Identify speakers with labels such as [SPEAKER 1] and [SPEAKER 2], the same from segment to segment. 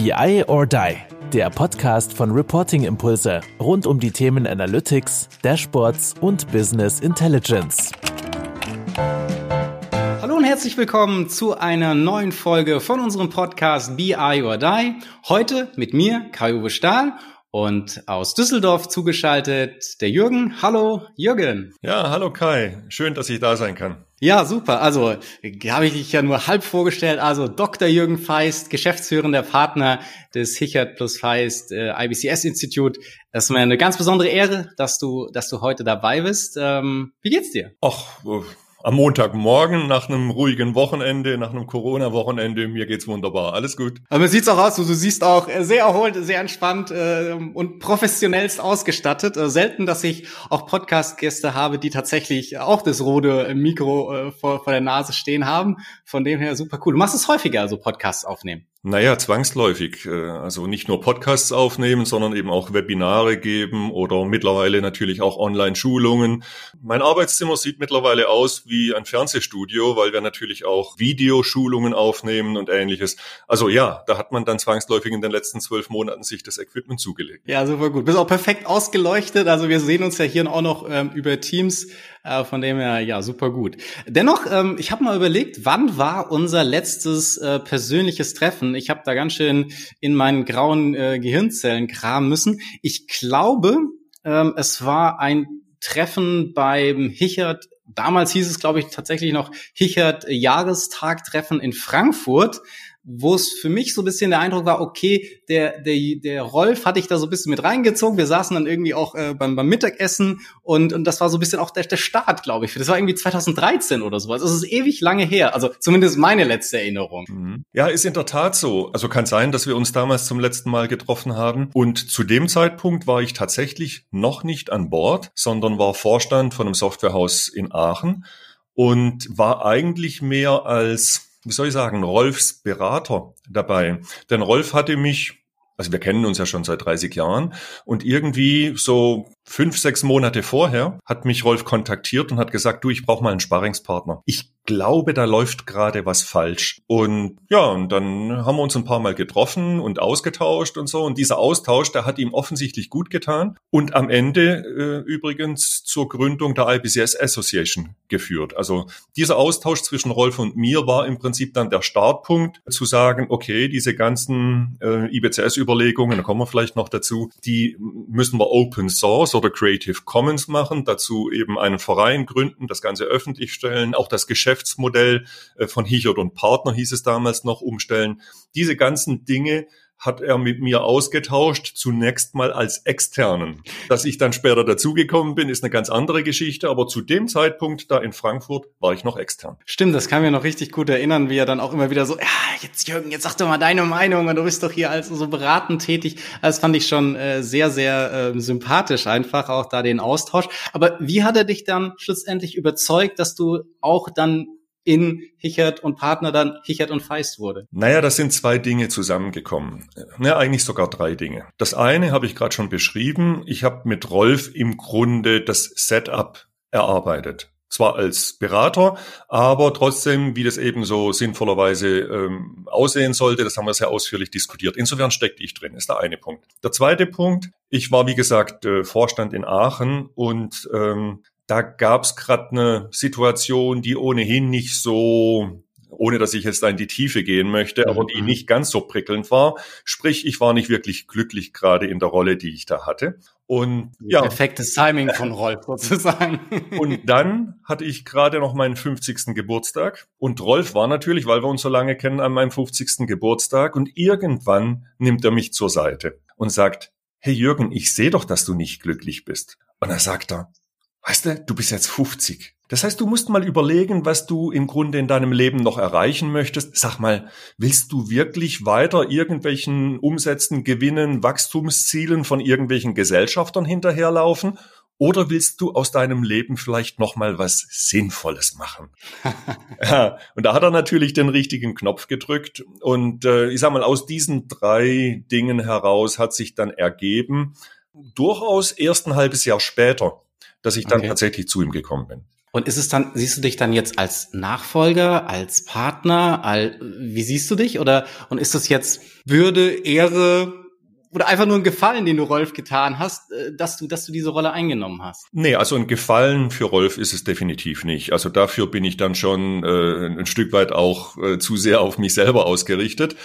[SPEAKER 1] BI or Die, der Podcast von Reporting Impulse rund um die Themen Analytics, Dashboards und Business Intelligence.
[SPEAKER 2] Hallo und herzlich willkommen zu einer neuen Folge von unserem Podcast BI or Die. Heute mit mir, Kai-Uwe Stahl und aus Düsseldorf zugeschaltet der Jürgen. Hallo Jürgen.
[SPEAKER 3] Ja, hallo Kai. Schön, dass ich da sein kann.
[SPEAKER 2] Ja, super. Also habe ich dich ja nur halb vorgestellt. Also Dr. Jürgen Feist, geschäftsführender Partner des Hichert plus Feist äh, IBCS Institut. Das ist mir eine ganz besondere Ehre, dass du, dass du heute dabei bist. Ähm, wie geht's dir?
[SPEAKER 3] Ach, äh, am Montagmorgen nach einem ruhigen Wochenende, nach einem Corona-Wochenende. Mir geht's wunderbar. Alles gut.
[SPEAKER 2] Aber man sieht's auch aus, du, du siehst auch sehr erholt, sehr entspannt äh, und professionellst ausgestattet. Äh, selten, dass ich auch Podcast-Gäste habe, die tatsächlich auch das rote Mikro äh, vor, vor der Nase stehen haben. Von dem her super cool. Du machst es häufiger, also Podcasts aufnehmen.
[SPEAKER 3] Naja, zwangsläufig. Äh, also nicht nur Podcasts aufnehmen, sondern eben auch Webinare geben oder mittlerweile natürlich auch Online-Schulungen. Mein Arbeitszimmer sieht mittlerweile aus wie ein Fernsehstudio, weil wir natürlich auch Videoschulungen aufnehmen und ähnliches. Also ja, da hat man dann zwangsläufig in den letzten zwölf Monaten sich das Equipment zugelegt.
[SPEAKER 2] Ja, super gut. Bist auch perfekt ausgeleuchtet. Also wir sehen uns ja hier auch noch ähm, über Teams. Äh, von dem her, ja, super gut. Dennoch, ähm, ich habe mal überlegt, wann war unser letztes äh, persönliches Treffen? Ich habe da ganz schön in meinen grauen äh, Gehirnzellen kramen müssen. Ich glaube, ähm, es war ein Treffen beim Hichert Damals hieß es, glaube ich, tatsächlich noch Hichert Jahrestagtreffen in Frankfurt wo es für mich so ein bisschen der Eindruck war, okay, der, der, der Rolf hatte ich da so ein bisschen mit reingezogen. Wir saßen dann irgendwie auch äh, beim, beim Mittagessen und, und das war so ein bisschen auch der, der Start, glaube ich. Das war irgendwie 2013 oder sowas. Es ist ewig lange her. Also zumindest meine letzte Erinnerung.
[SPEAKER 3] Mhm. Ja, ist in der Tat so. Also kann sein, dass wir uns damals zum letzten Mal getroffen haben. Und zu dem Zeitpunkt war ich tatsächlich noch nicht an Bord, sondern war Vorstand von einem Softwarehaus in Aachen und war eigentlich mehr als wie soll ich sagen, Rolfs Berater dabei. Denn Rolf hatte mich, also wir kennen uns ja schon seit 30 Jahren und irgendwie so fünf, sechs Monate vorher hat mich Rolf kontaktiert und hat gesagt, du, ich brauche mal einen Sparringspartner. Ich glaube, da läuft gerade was falsch. Und ja, und dann haben wir uns ein paar Mal getroffen und ausgetauscht und so. Und dieser Austausch, der hat ihm offensichtlich gut getan. Und am Ende äh, übrigens zur Gründung der IBCS Association geführt. Also dieser Austausch zwischen Rolf und mir war im Prinzip dann der Startpunkt zu sagen, okay, diese ganzen äh, IBCS-Überlegungen, da kommen wir vielleicht noch dazu, die müssen wir Open Source oder Creative Commons machen, dazu eben einen Verein gründen, das Ganze öffentlich stellen, auch das Geschäftsmodell äh, von Hichert und Partner hieß es damals noch umstellen. Diese ganzen Dinge hat er mit mir ausgetauscht, zunächst mal als externen. Dass ich dann später dazugekommen bin, ist eine ganz andere Geschichte, aber zu dem Zeitpunkt da in Frankfurt war ich noch extern.
[SPEAKER 2] Stimmt, das kann mir noch richtig gut erinnern, wie er dann auch immer wieder so, ja, jetzt Jürgen, jetzt sag doch mal deine Meinung und du bist doch hier als so beratend tätig. Das fand ich schon äh, sehr, sehr äh, sympathisch einfach, auch da den Austausch. Aber wie hat er dich dann schlussendlich überzeugt, dass du auch dann in Hichert und Partner dann Hichert und Feist wurde?
[SPEAKER 3] Naja, das sind zwei Dinge zusammengekommen. Ja, eigentlich sogar drei Dinge. Das eine habe ich gerade schon beschrieben. Ich habe mit Rolf im Grunde das Setup erarbeitet zwar als Berater, aber trotzdem, wie das eben so sinnvollerweise ähm, aussehen sollte, das haben wir sehr ausführlich diskutiert. Insofern steckte ich drin, ist der eine Punkt. Der zweite Punkt, ich war wie gesagt äh, Vorstand in Aachen und ähm, da gab es gerade eine Situation, die ohnehin nicht so, ohne dass ich jetzt da in die Tiefe gehen möchte, aber die mhm. nicht ganz so prickelnd war. Sprich, ich war nicht wirklich glücklich gerade in der Rolle, die ich da hatte.
[SPEAKER 2] Und ja. Perfektes Timing von Rolf sozusagen.
[SPEAKER 3] Und dann hatte ich gerade noch meinen 50. Geburtstag. Und Rolf war natürlich, weil wir uns so lange kennen, an meinem 50. Geburtstag. Und irgendwann nimmt er mich zur Seite und sagt, hey Jürgen, ich sehe doch, dass du nicht glücklich bist. Und er sagt er, Weißt du, du bist jetzt 50. Das heißt, du musst mal überlegen, was du im Grunde in deinem Leben noch erreichen möchtest. Sag mal, willst du wirklich weiter irgendwelchen Umsätzen, Gewinnen, Wachstumszielen von irgendwelchen Gesellschaftern hinterherlaufen? Oder willst du aus deinem Leben vielleicht noch mal was Sinnvolles machen? ja, und da hat er natürlich den richtigen Knopf gedrückt. Und äh, ich sag mal, aus diesen drei Dingen heraus hat sich dann ergeben, durchaus erst ein halbes Jahr später, dass ich dann okay. tatsächlich zu ihm gekommen bin.
[SPEAKER 2] Und ist es dann, siehst du dich dann jetzt als Nachfolger, als Partner, all, wie siehst du dich? Oder, und ist das jetzt Würde, Ehre, oder einfach nur ein Gefallen, den du Rolf getan hast, äh, dass du, dass du diese Rolle eingenommen hast?
[SPEAKER 3] Nee, also ein Gefallen für Rolf ist es definitiv nicht. Also dafür bin ich dann schon äh, ein Stück weit auch äh, zu sehr auf mich selber ausgerichtet.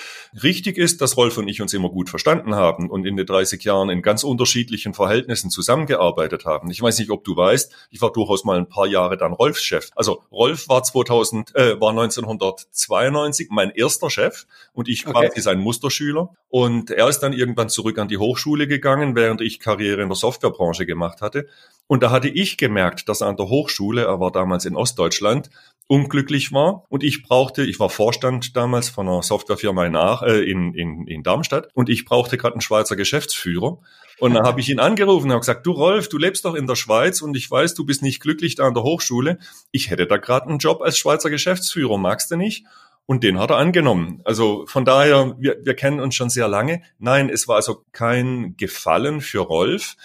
[SPEAKER 3] Richtig ist, dass Rolf und ich uns immer gut verstanden haben und in den 30 Jahren in ganz unterschiedlichen Verhältnissen zusammengearbeitet haben. Ich weiß nicht, ob du weißt, ich war durchaus mal ein paar Jahre dann Rolfs Chef. Also Rolf war 2000, äh, war 1992 mein erster Chef und ich okay. quasi sein Musterschüler. Und er ist dann irgendwann zurück an die Hochschule gegangen, während ich Karriere in der Softwarebranche gemacht hatte. Und da hatte ich gemerkt, dass er an der Hochschule, er war damals in Ostdeutschland, unglücklich war und ich brauchte, ich war Vorstand damals von einer Softwarefirma in, Ach, äh, in, in, in Darmstadt und ich brauchte gerade einen Schweizer Geschäftsführer und dann habe ich ihn angerufen und habe gesagt, du Rolf, du lebst doch in der Schweiz und ich weiß, du bist nicht glücklich da an der Hochschule. Ich hätte da gerade einen Job als Schweizer Geschäftsführer, magst du nicht? Und den hat er angenommen. Also von daher, wir, wir kennen uns schon sehr lange. Nein, es war also kein Gefallen für Rolf,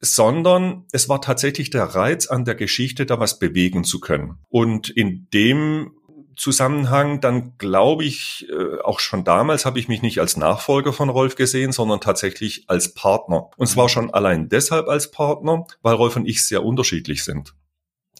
[SPEAKER 3] sondern es war tatsächlich der Reiz an der Geschichte, da was bewegen zu können. Und in dem Zusammenhang, dann glaube ich, äh, auch schon damals habe ich mich nicht als Nachfolger von Rolf gesehen, sondern tatsächlich als Partner. Und zwar schon allein deshalb als Partner, weil Rolf und ich sehr unterschiedlich sind.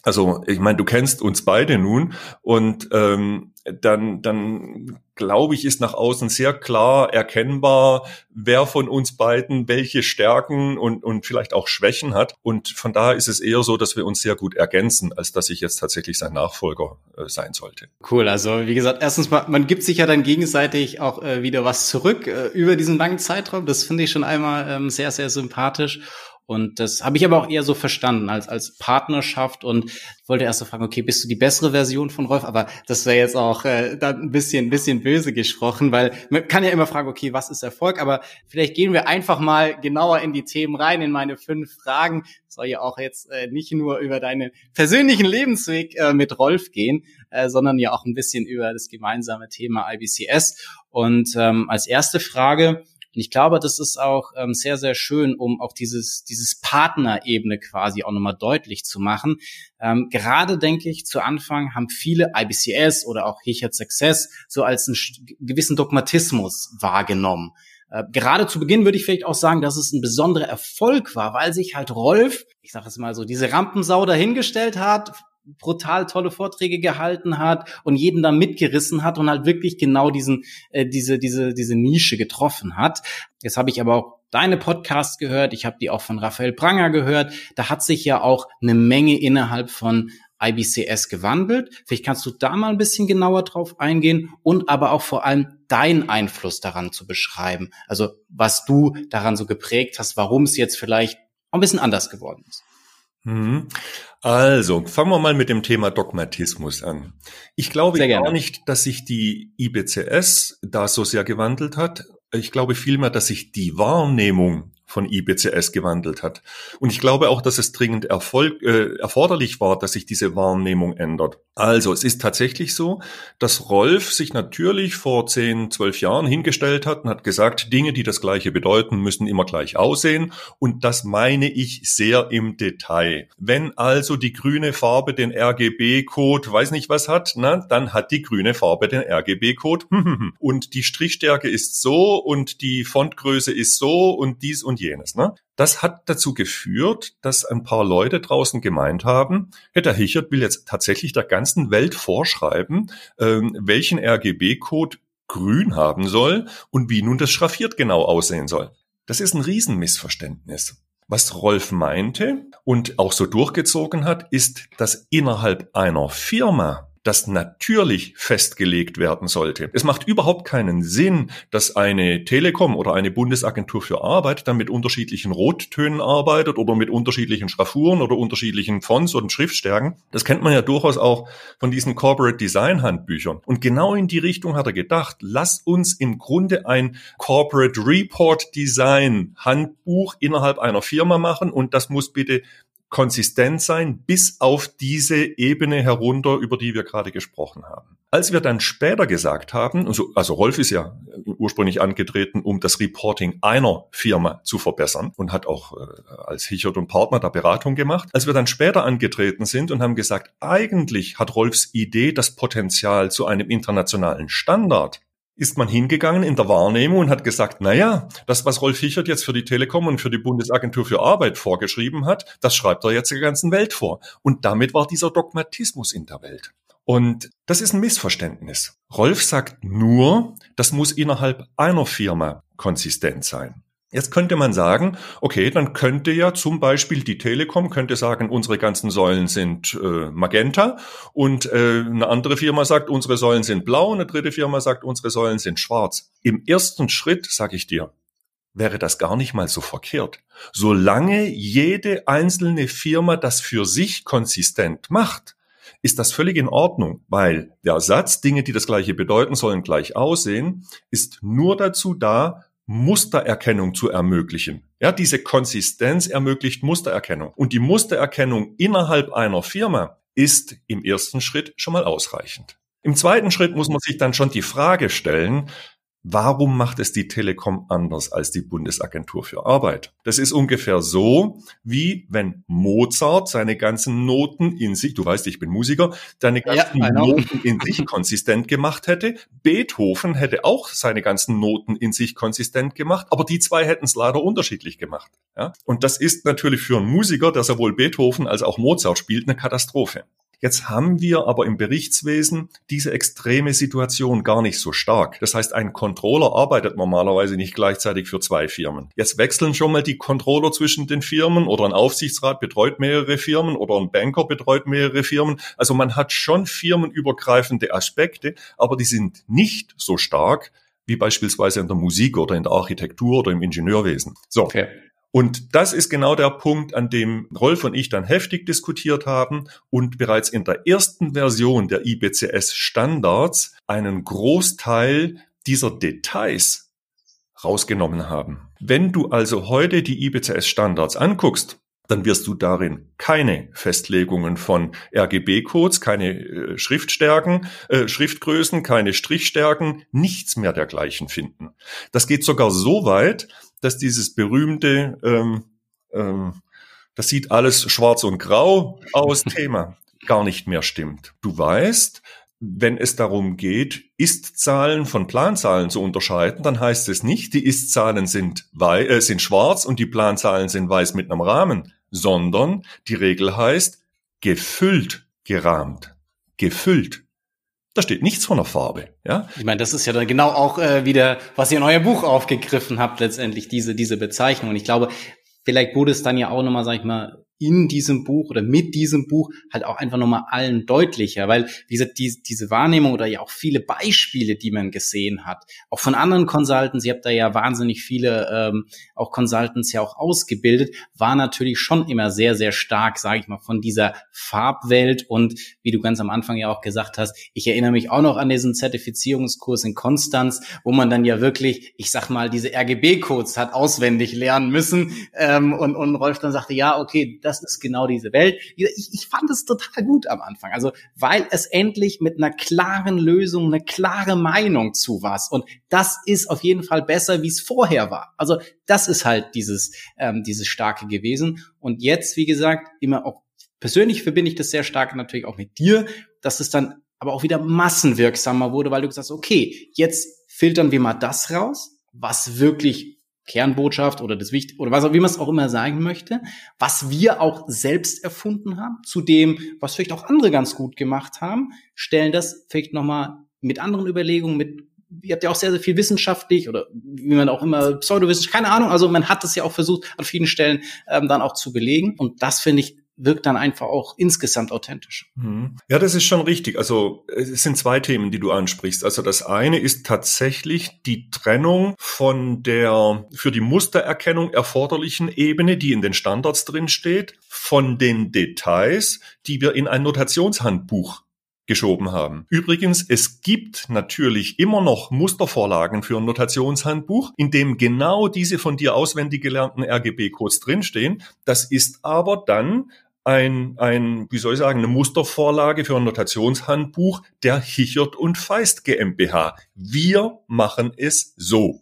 [SPEAKER 3] Also ich meine, du kennst uns beide nun und ähm, dann, dann glaube ich, ist nach außen sehr klar erkennbar, wer von uns beiden welche Stärken und, und vielleicht auch Schwächen hat. Und von daher ist es eher so, dass wir uns sehr gut ergänzen, als dass ich jetzt tatsächlich sein Nachfolger äh, sein sollte.
[SPEAKER 2] Cool, also wie gesagt, erstens mal, man gibt sich ja dann gegenseitig auch äh, wieder was zurück äh, über diesen langen Zeitraum. Das finde ich schon einmal ähm, sehr, sehr sympathisch. Und das habe ich aber auch eher so verstanden als, als Partnerschaft und wollte erst so fragen, okay, bist du die bessere Version von Rolf? Aber das wäre jetzt auch äh, dann ein bisschen, ein bisschen böse gesprochen, weil man kann ja immer fragen, okay, was ist Erfolg? Aber vielleicht gehen wir einfach mal genauer in die Themen rein, in meine fünf Fragen. Das soll ja auch jetzt äh, nicht nur über deinen persönlichen Lebensweg äh, mit Rolf gehen, äh, sondern ja auch ein bisschen über das gemeinsame Thema IBCS. Und ähm, als erste Frage, und ich glaube, das ist auch ähm, sehr, sehr schön, um auch dieses, dieses Partnerebene quasi auch nochmal deutlich zu machen. Ähm, gerade denke ich, zu Anfang haben viele IBCS oder auch Hichert Success so als einen gewissen Dogmatismus wahrgenommen. Äh, gerade zu Beginn würde ich vielleicht auch sagen, dass es ein besonderer Erfolg war, weil sich halt Rolf, ich sage es mal so, diese Rampensau dahingestellt hat, brutal tolle Vorträge gehalten hat und jeden da mitgerissen hat und halt wirklich genau diesen äh, diese diese diese Nische getroffen hat. Jetzt habe ich aber auch deine Podcasts gehört, ich habe die auch von Raphael Pranger gehört. Da hat sich ja auch eine Menge innerhalb von IBCS gewandelt. Vielleicht kannst du da mal ein bisschen genauer drauf eingehen und aber auch vor allem deinen Einfluss daran zu beschreiben. Also was du daran so geprägt hast, warum es jetzt vielleicht auch ein bisschen anders geworden ist.
[SPEAKER 3] Mhm. Also, fangen wir mal mit dem Thema Dogmatismus an. Ich glaube gar nicht, dass sich die IBCS da so sehr gewandelt hat. Ich glaube vielmehr, dass sich die Wahrnehmung von IBCS gewandelt hat. Und ich glaube auch, dass es dringend Erfolg, äh, erforderlich war, dass sich diese Wahrnehmung ändert. Also es ist tatsächlich so, dass Rolf sich natürlich vor 10, 12 Jahren hingestellt hat und hat gesagt, Dinge, die das gleiche bedeuten, müssen immer gleich aussehen. Und das meine ich sehr im Detail. Wenn also die grüne Farbe den RGB-Code, weiß nicht was hat, na, dann hat die grüne Farbe den RGB-Code. und die Strichstärke ist so und die Fontgröße ist so und dies und jenes. Ne? Das hat dazu geführt, dass ein paar Leute draußen gemeint haben, Herr Hichert will jetzt tatsächlich der ganzen Welt vorschreiben, ähm, welchen RGB-Code grün haben soll und wie nun das schraffiert genau aussehen soll. Das ist ein Riesenmissverständnis. Was Rolf meinte und auch so durchgezogen hat, ist, dass innerhalb einer Firma das natürlich festgelegt werden sollte. Es macht überhaupt keinen Sinn, dass eine Telekom oder eine Bundesagentur für Arbeit dann mit unterschiedlichen Rottönen arbeitet oder mit unterschiedlichen Schraffuren oder unterschiedlichen Fonts und Schriftstärken. Das kennt man ja durchaus auch von diesen Corporate Design Handbüchern. Und genau in die Richtung hat er gedacht, lass uns im Grunde ein Corporate Report Design Handbuch innerhalb einer Firma machen und das muss bitte konsistent sein bis auf diese Ebene herunter, über die wir gerade gesprochen haben. Als wir dann später gesagt haben, also, also Rolf ist ja ursprünglich angetreten, um das Reporting einer Firma zu verbessern und hat auch äh, als Hichert und Partner da Beratung gemacht. Als wir dann später angetreten sind und haben gesagt, eigentlich hat Rolfs Idee das Potenzial zu einem internationalen Standard, ist man hingegangen in der Wahrnehmung und hat gesagt, na ja, das, was Rolf Hichert jetzt für die Telekom und für die Bundesagentur für Arbeit vorgeschrieben hat, das schreibt er jetzt der ganzen Welt vor. Und damit war dieser Dogmatismus in der Welt. Und das ist ein Missverständnis. Rolf sagt nur, das muss innerhalb einer Firma konsistent sein. Jetzt könnte man sagen, okay, dann könnte ja zum Beispiel die Telekom könnte sagen, unsere ganzen Säulen sind äh, magenta und äh, eine andere Firma sagt, unsere Säulen sind blau, eine dritte Firma sagt, unsere Säulen sind schwarz. Im ersten Schritt, sage ich dir, wäre das gar nicht mal so verkehrt. Solange jede einzelne Firma das für sich konsistent macht, ist das völlig in Ordnung, weil der Satz, Dinge, die das gleiche bedeuten, sollen gleich aussehen, ist nur dazu da, Mustererkennung zu ermöglichen. Ja, diese Konsistenz ermöglicht Mustererkennung. Und die Mustererkennung innerhalb einer Firma ist im ersten Schritt schon mal ausreichend. Im zweiten Schritt muss man sich dann schon die Frage stellen, Warum macht es die Telekom anders als die Bundesagentur für Arbeit? Das ist ungefähr so, wie wenn Mozart seine ganzen Noten in sich, du weißt, ich bin Musiker, seine ganzen ja, Noten in sich konsistent gemacht hätte. Beethoven hätte auch seine ganzen Noten in sich konsistent gemacht, aber die zwei hätten es leider unterschiedlich gemacht. Ja? Und das ist natürlich für einen Musiker, der sowohl Beethoven als auch Mozart spielt, eine Katastrophe. Jetzt haben wir aber im Berichtswesen diese extreme Situation gar nicht so stark. Das heißt, ein Controller arbeitet normalerweise nicht gleichzeitig für zwei Firmen. Jetzt wechseln schon mal die Controller zwischen den Firmen oder ein Aufsichtsrat betreut mehrere Firmen oder ein Banker betreut mehrere Firmen. Also man hat schon firmenübergreifende Aspekte, aber die sind nicht so stark wie beispielsweise in der Musik oder in der Architektur oder im Ingenieurwesen. So. Okay. Und das ist genau der Punkt, an dem Rolf und ich dann heftig diskutiert haben und bereits in der ersten Version der IBCS Standards einen Großteil dieser Details rausgenommen haben. Wenn du also heute die IBCS Standards anguckst, dann wirst du darin keine Festlegungen von RGB-Codes, keine äh, Schriftstärken, äh, Schriftgrößen, keine Strichstärken, nichts mehr dergleichen finden. Das geht sogar so weit, dass dieses berühmte, ähm, ähm, das sieht alles schwarz und grau aus Thema gar nicht mehr stimmt. Du weißt, wenn es darum geht, Ist-Zahlen von Planzahlen zu unterscheiden, dann heißt es nicht, die Ist-Zahlen sind, äh, sind schwarz und die Planzahlen sind weiß mit einem Rahmen sondern die Regel heißt gefüllt gerahmt. Gefüllt. Da steht nichts von der Farbe, ja.
[SPEAKER 2] Ich meine, das ist ja dann genau auch äh, wieder, was ihr in euer Buch aufgegriffen habt, letztendlich diese diese Bezeichnung. Und ich glaube, vielleicht wurde es dann ja auch nochmal, sag ich mal, in diesem Buch oder mit diesem Buch halt auch einfach nochmal allen deutlicher, weil, wie gesagt, die, diese Wahrnehmung oder ja auch viele Beispiele, die man gesehen hat, auch von anderen Consultants, ihr habt da ja wahnsinnig viele ähm, auch Consultants ja auch ausgebildet, war natürlich schon immer sehr, sehr stark, sage ich mal, von dieser Farbwelt und wie du ganz am Anfang ja auch gesagt hast, ich erinnere mich auch noch an diesen Zertifizierungskurs in Konstanz, wo man dann ja wirklich, ich sag mal, diese RGB-Codes hat auswendig lernen müssen ähm, und, und Rolf dann sagte, ja, okay, das das ist genau diese Welt. Ich, ich fand es total gut am Anfang. Also, weil es endlich mit einer klaren Lösung, eine klare Meinung zu was. Und das ist auf jeden Fall besser, wie es vorher war. Also, das ist halt dieses, ähm, dieses Starke gewesen. Und jetzt, wie gesagt, immer auch persönlich verbinde ich das sehr stark natürlich auch mit dir, dass es dann aber auch wieder massenwirksamer wurde, weil du gesagt hast, okay, jetzt filtern wir mal das raus, was wirklich Kernbotschaft oder das Wichtig oder was auch wie man es auch immer sagen möchte, was wir auch selbst erfunden haben, zu dem, was vielleicht auch andere ganz gut gemacht haben, stellen das vielleicht nochmal mit anderen Überlegungen, mit ihr habt ja auch sehr, sehr viel wissenschaftlich oder wie man auch immer Pseudowissenschaft, keine Ahnung, also man hat das ja auch versucht, an vielen Stellen ähm, dann auch zu belegen. Und das finde ich wirkt dann einfach auch insgesamt authentisch.
[SPEAKER 3] Mhm. Ja, das ist schon richtig. Also es sind zwei Themen, die du ansprichst. Also das eine ist tatsächlich die Trennung von der für die Mustererkennung erforderlichen Ebene, die in den Standards drin steht, von den Details, die wir in ein Notationshandbuch geschoben haben. Übrigens, es gibt natürlich immer noch Mustervorlagen für ein Notationshandbuch, in dem genau diese von dir auswendig gelernten RGB-Codes drinstehen. Das ist aber dann ein, ein, wie soll ich sagen, eine Mustervorlage für ein Notationshandbuch der Hichert und Feist GmbH. Wir machen es so.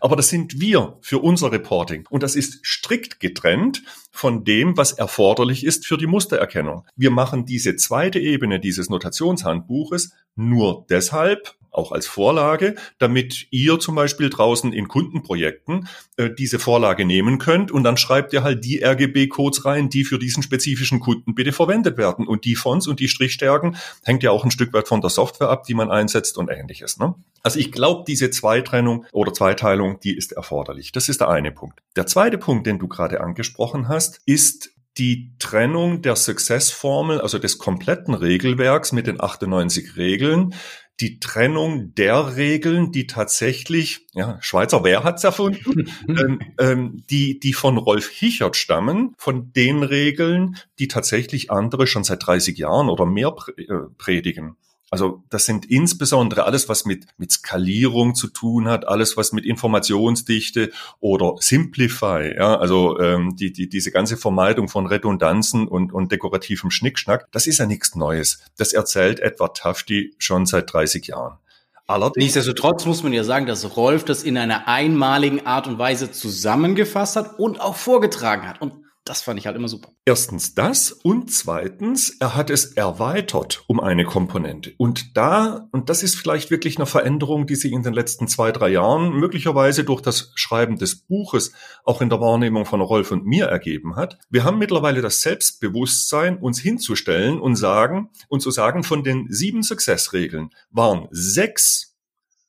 [SPEAKER 3] Aber das sind wir für unser Reporting. Und das ist strikt getrennt von dem, was erforderlich ist für die Mustererkennung. Wir machen diese zweite Ebene dieses Notationshandbuches nur deshalb, auch als Vorlage, damit ihr zum Beispiel draußen in Kundenprojekten äh, diese Vorlage nehmen könnt und dann schreibt ihr halt die RGB-Codes rein, die für diesen spezifischen Kunden bitte verwendet werden. Und die Fonts und die Strichstärken hängt ja auch ein Stück weit von der Software ab, die man einsetzt und ähnliches. Ne? Also ich glaube, diese Zweitrennung oder Zweiteilung, die ist erforderlich. Das ist der eine Punkt. Der zweite Punkt, den du gerade angesprochen hast, ist die Trennung der Success-Formel, also des kompletten Regelwerks mit den 98 Regeln, die Trennung der Regeln, die tatsächlich, ja, Schweizer Wer hat's erfunden, ähm, ähm, die, die von Rolf Hichert stammen, von den Regeln, die tatsächlich andere schon seit 30 Jahren oder mehr äh, predigen. Also das sind insbesondere alles, was mit, mit Skalierung zu tun hat, alles, was mit Informationsdichte oder Simplify, ja, also ähm, die, die, diese ganze Vermeidung von Redundanzen und, und dekorativem Schnickschnack, das ist ja nichts Neues. Das erzählt Edward Tufty schon seit 30 Jahren.
[SPEAKER 2] Allerdings. Nichtsdestotrotz muss man ja sagen, dass Rolf das in einer einmaligen Art und Weise zusammengefasst hat und auch vorgetragen hat. Und das fand ich halt immer super.
[SPEAKER 3] Erstens das und zweitens, er hat es erweitert um eine Komponente. Und da, und das ist vielleicht wirklich eine Veränderung, die sich in den letzten zwei, drei Jahren möglicherweise durch das Schreiben des Buches auch in der Wahrnehmung von Rolf und mir ergeben hat. Wir haben mittlerweile das Selbstbewusstsein, uns hinzustellen und sagen, und zu sagen, von den sieben Successregeln waren sechs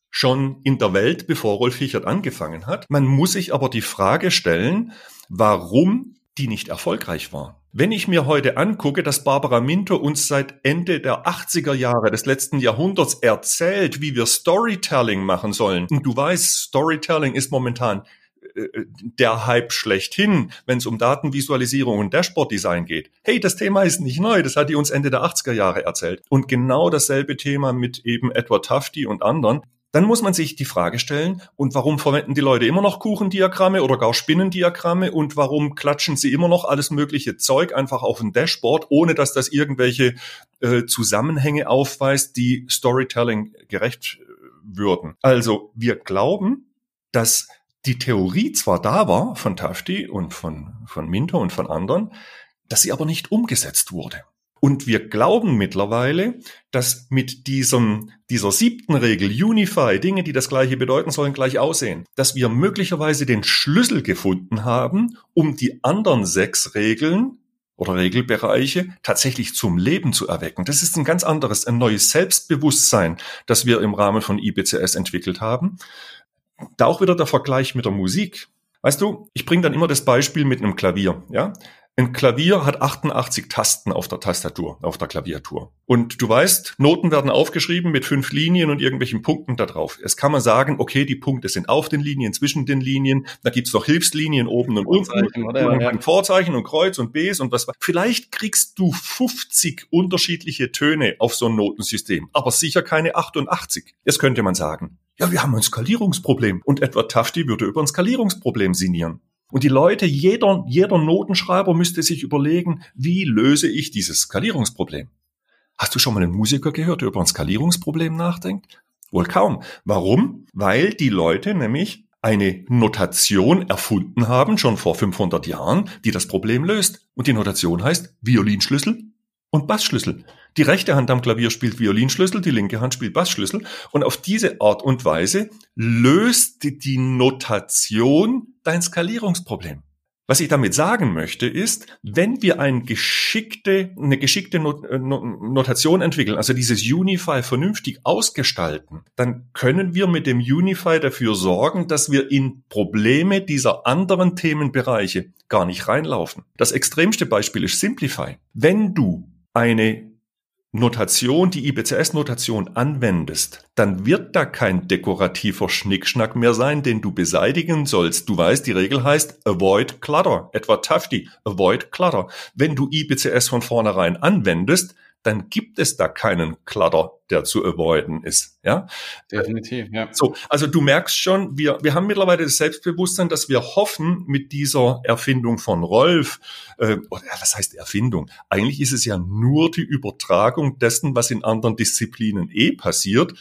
[SPEAKER 3] schon in der Welt, bevor Rolf Fichert angefangen hat. Man muss sich aber die Frage stellen, warum die nicht erfolgreich war. Wenn ich mir heute angucke, dass Barbara Minto uns seit Ende der 80er Jahre des letzten Jahrhunderts erzählt, wie wir Storytelling machen sollen, und du weißt, Storytelling ist momentan äh, der Hype schlechthin, wenn es um Datenvisualisierung und Dashboard-Design geht. Hey, das Thema ist nicht neu, das hat die uns Ende der 80er Jahre erzählt. Und genau dasselbe Thema mit eben Edward Tufty und anderen dann muss man sich die Frage stellen, und warum verwenden die Leute immer noch Kuchendiagramme oder gar Spinnendiagramme und warum klatschen sie immer noch alles mögliche Zeug einfach auf ein Dashboard, ohne dass das irgendwelche äh, Zusammenhänge aufweist, die Storytelling gerecht äh, würden. Also wir glauben, dass die Theorie zwar da war von Tafti und von, von Minter und von anderen, dass sie aber nicht umgesetzt wurde. Und wir glauben mittlerweile, dass mit diesem, dieser siebten Regel Unify, Dinge, die das gleiche bedeuten sollen, gleich aussehen, dass wir möglicherweise den Schlüssel gefunden haben, um die anderen sechs Regeln oder Regelbereiche tatsächlich zum Leben zu erwecken. Das ist ein ganz anderes, ein neues Selbstbewusstsein, das wir im Rahmen von IBCS entwickelt haben. Da auch wieder der Vergleich mit der Musik. Weißt du, ich bringe dann immer das Beispiel mit einem Klavier. Ja, ein Klavier hat 88 Tasten auf der Tastatur, auf der Klaviatur. Und du weißt, Noten werden aufgeschrieben mit fünf Linien und irgendwelchen Punkten da drauf. Es kann man sagen, okay, die Punkte sind auf den Linien, zwischen den Linien, da gibt's noch Hilfslinien oben und unten, oder? Und ja. Vorzeichen und Kreuz und Bs und was. Vielleicht kriegst du 50 unterschiedliche Töne auf so ein Notensystem, aber sicher keine 88. Jetzt könnte man sagen, ja, wir haben ein Skalierungsproblem und Edward Tufty würde über ein Skalierungsproblem sinnieren. Und die Leute, jeder, jeder Notenschreiber müsste sich überlegen, wie löse ich dieses Skalierungsproblem? Hast du schon mal einen Musiker gehört, der über ein Skalierungsproblem nachdenkt? Wohl kaum. Warum? Weil die Leute nämlich eine Notation erfunden haben, schon vor 500 Jahren, die das Problem löst. Und die Notation heißt Violinschlüssel und Bassschlüssel. Die rechte Hand am Klavier spielt Violinschlüssel, die linke Hand spielt Bassschlüssel. Und auf diese Art und Weise löst die Notation dein Skalierungsproblem. Was ich damit sagen möchte, ist, wenn wir ein geschickte, eine geschickte äh, Notation entwickeln, also dieses Unify vernünftig ausgestalten, dann können wir mit dem Unify dafür sorgen, dass wir in Probleme dieser anderen Themenbereiche gar nicht reinlaufen. Das extremste Beispiel ist Simplify. Wenn du eine Notation, die IBCS-Notation anwendest, dann wird da kein dekorativer Schnickschnack mehr sein, den du beseitigen sollst. Du weißt, die Regel heißt avoid clutter, etwa Tufty, avoid clutter. Wenn du IBCS von vornherein anwendest, dann gibt es da keinen Clutter, der zu avoiden ist. Ja,
[SPEAKER 2] definitiv. Ja.
[SPEAKER 3] So, also du merkst schon, wir wir haben mittlerweile das Selbstbewusstsein, dass wir hoffen mit dieser Erfindung von Rolf. Äh, oder, was heißt Erfindung? Eigentlich ist es ja nur die Übertragung dessen, was in anderen Disziplinen eh passiert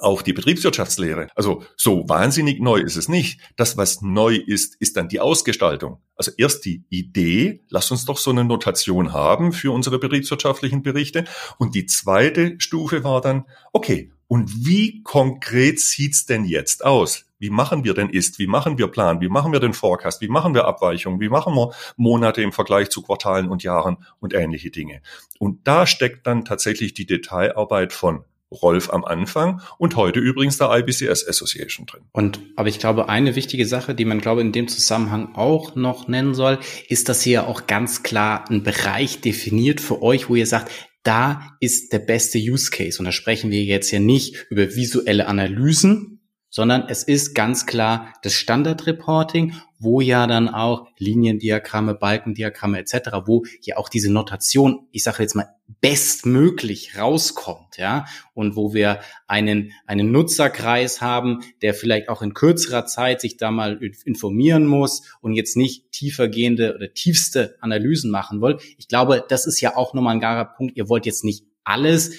[SPEAKER 3] auf die Betriebswirtschaftslehre. Also so wahnsinnig neu ist es nicht. Das, was neu ist, ist dann die Ausgestaltung. Also erst die Idee, lass uns doch so eine Notation haben für unsere betriebswirtschaftlichen Berichte. Und die zweite Stufe war dann, okay, und wie konkret sieht's denn jetzt aus? Wie machen wir denn Ist? Wie machen wir Plan? Wie machen wir den Forecast? Wie machen wir Abweichungen? Wie machen wir Monate im Vergleich zu Quartalen und Jahren und ähnliche Dinge? Und da steckt dann tatsächlich die Detailarbeit von Rolf am Anfang und heute übrigens der IBCS Association drin.
[SPEAKER 2] Und aber ich glaube, eine wichtige Sache, die man glaube in dem Zusammenhang auch noch nennen soll, ist, dass ihr auch ganz klar einen Bereich definiert für euch, wo ihr sagt, da ist der beste Use Case. Und da sprechen wir jetzt ja nicht über visuelle Analysen, sondern es ist ganz klar das Standardreporting, wo ja dann auch Liniendiagramme, Balkendiagramme etc., wo ja auch diese Notation, ich sage jetzt mal, bestmöglich rauskommt, ja, und wo wir einen, einen Nutzerkreis haben, der vielleicht auch in kürzerer Zeit sich da mal informieren muss und jetzt nicht tiefergehende oder tiefste Analysen machen will. Ich glaube, das ist ja auch nochmal ein garer Punkt. Ihr wollt jetzt nicht alles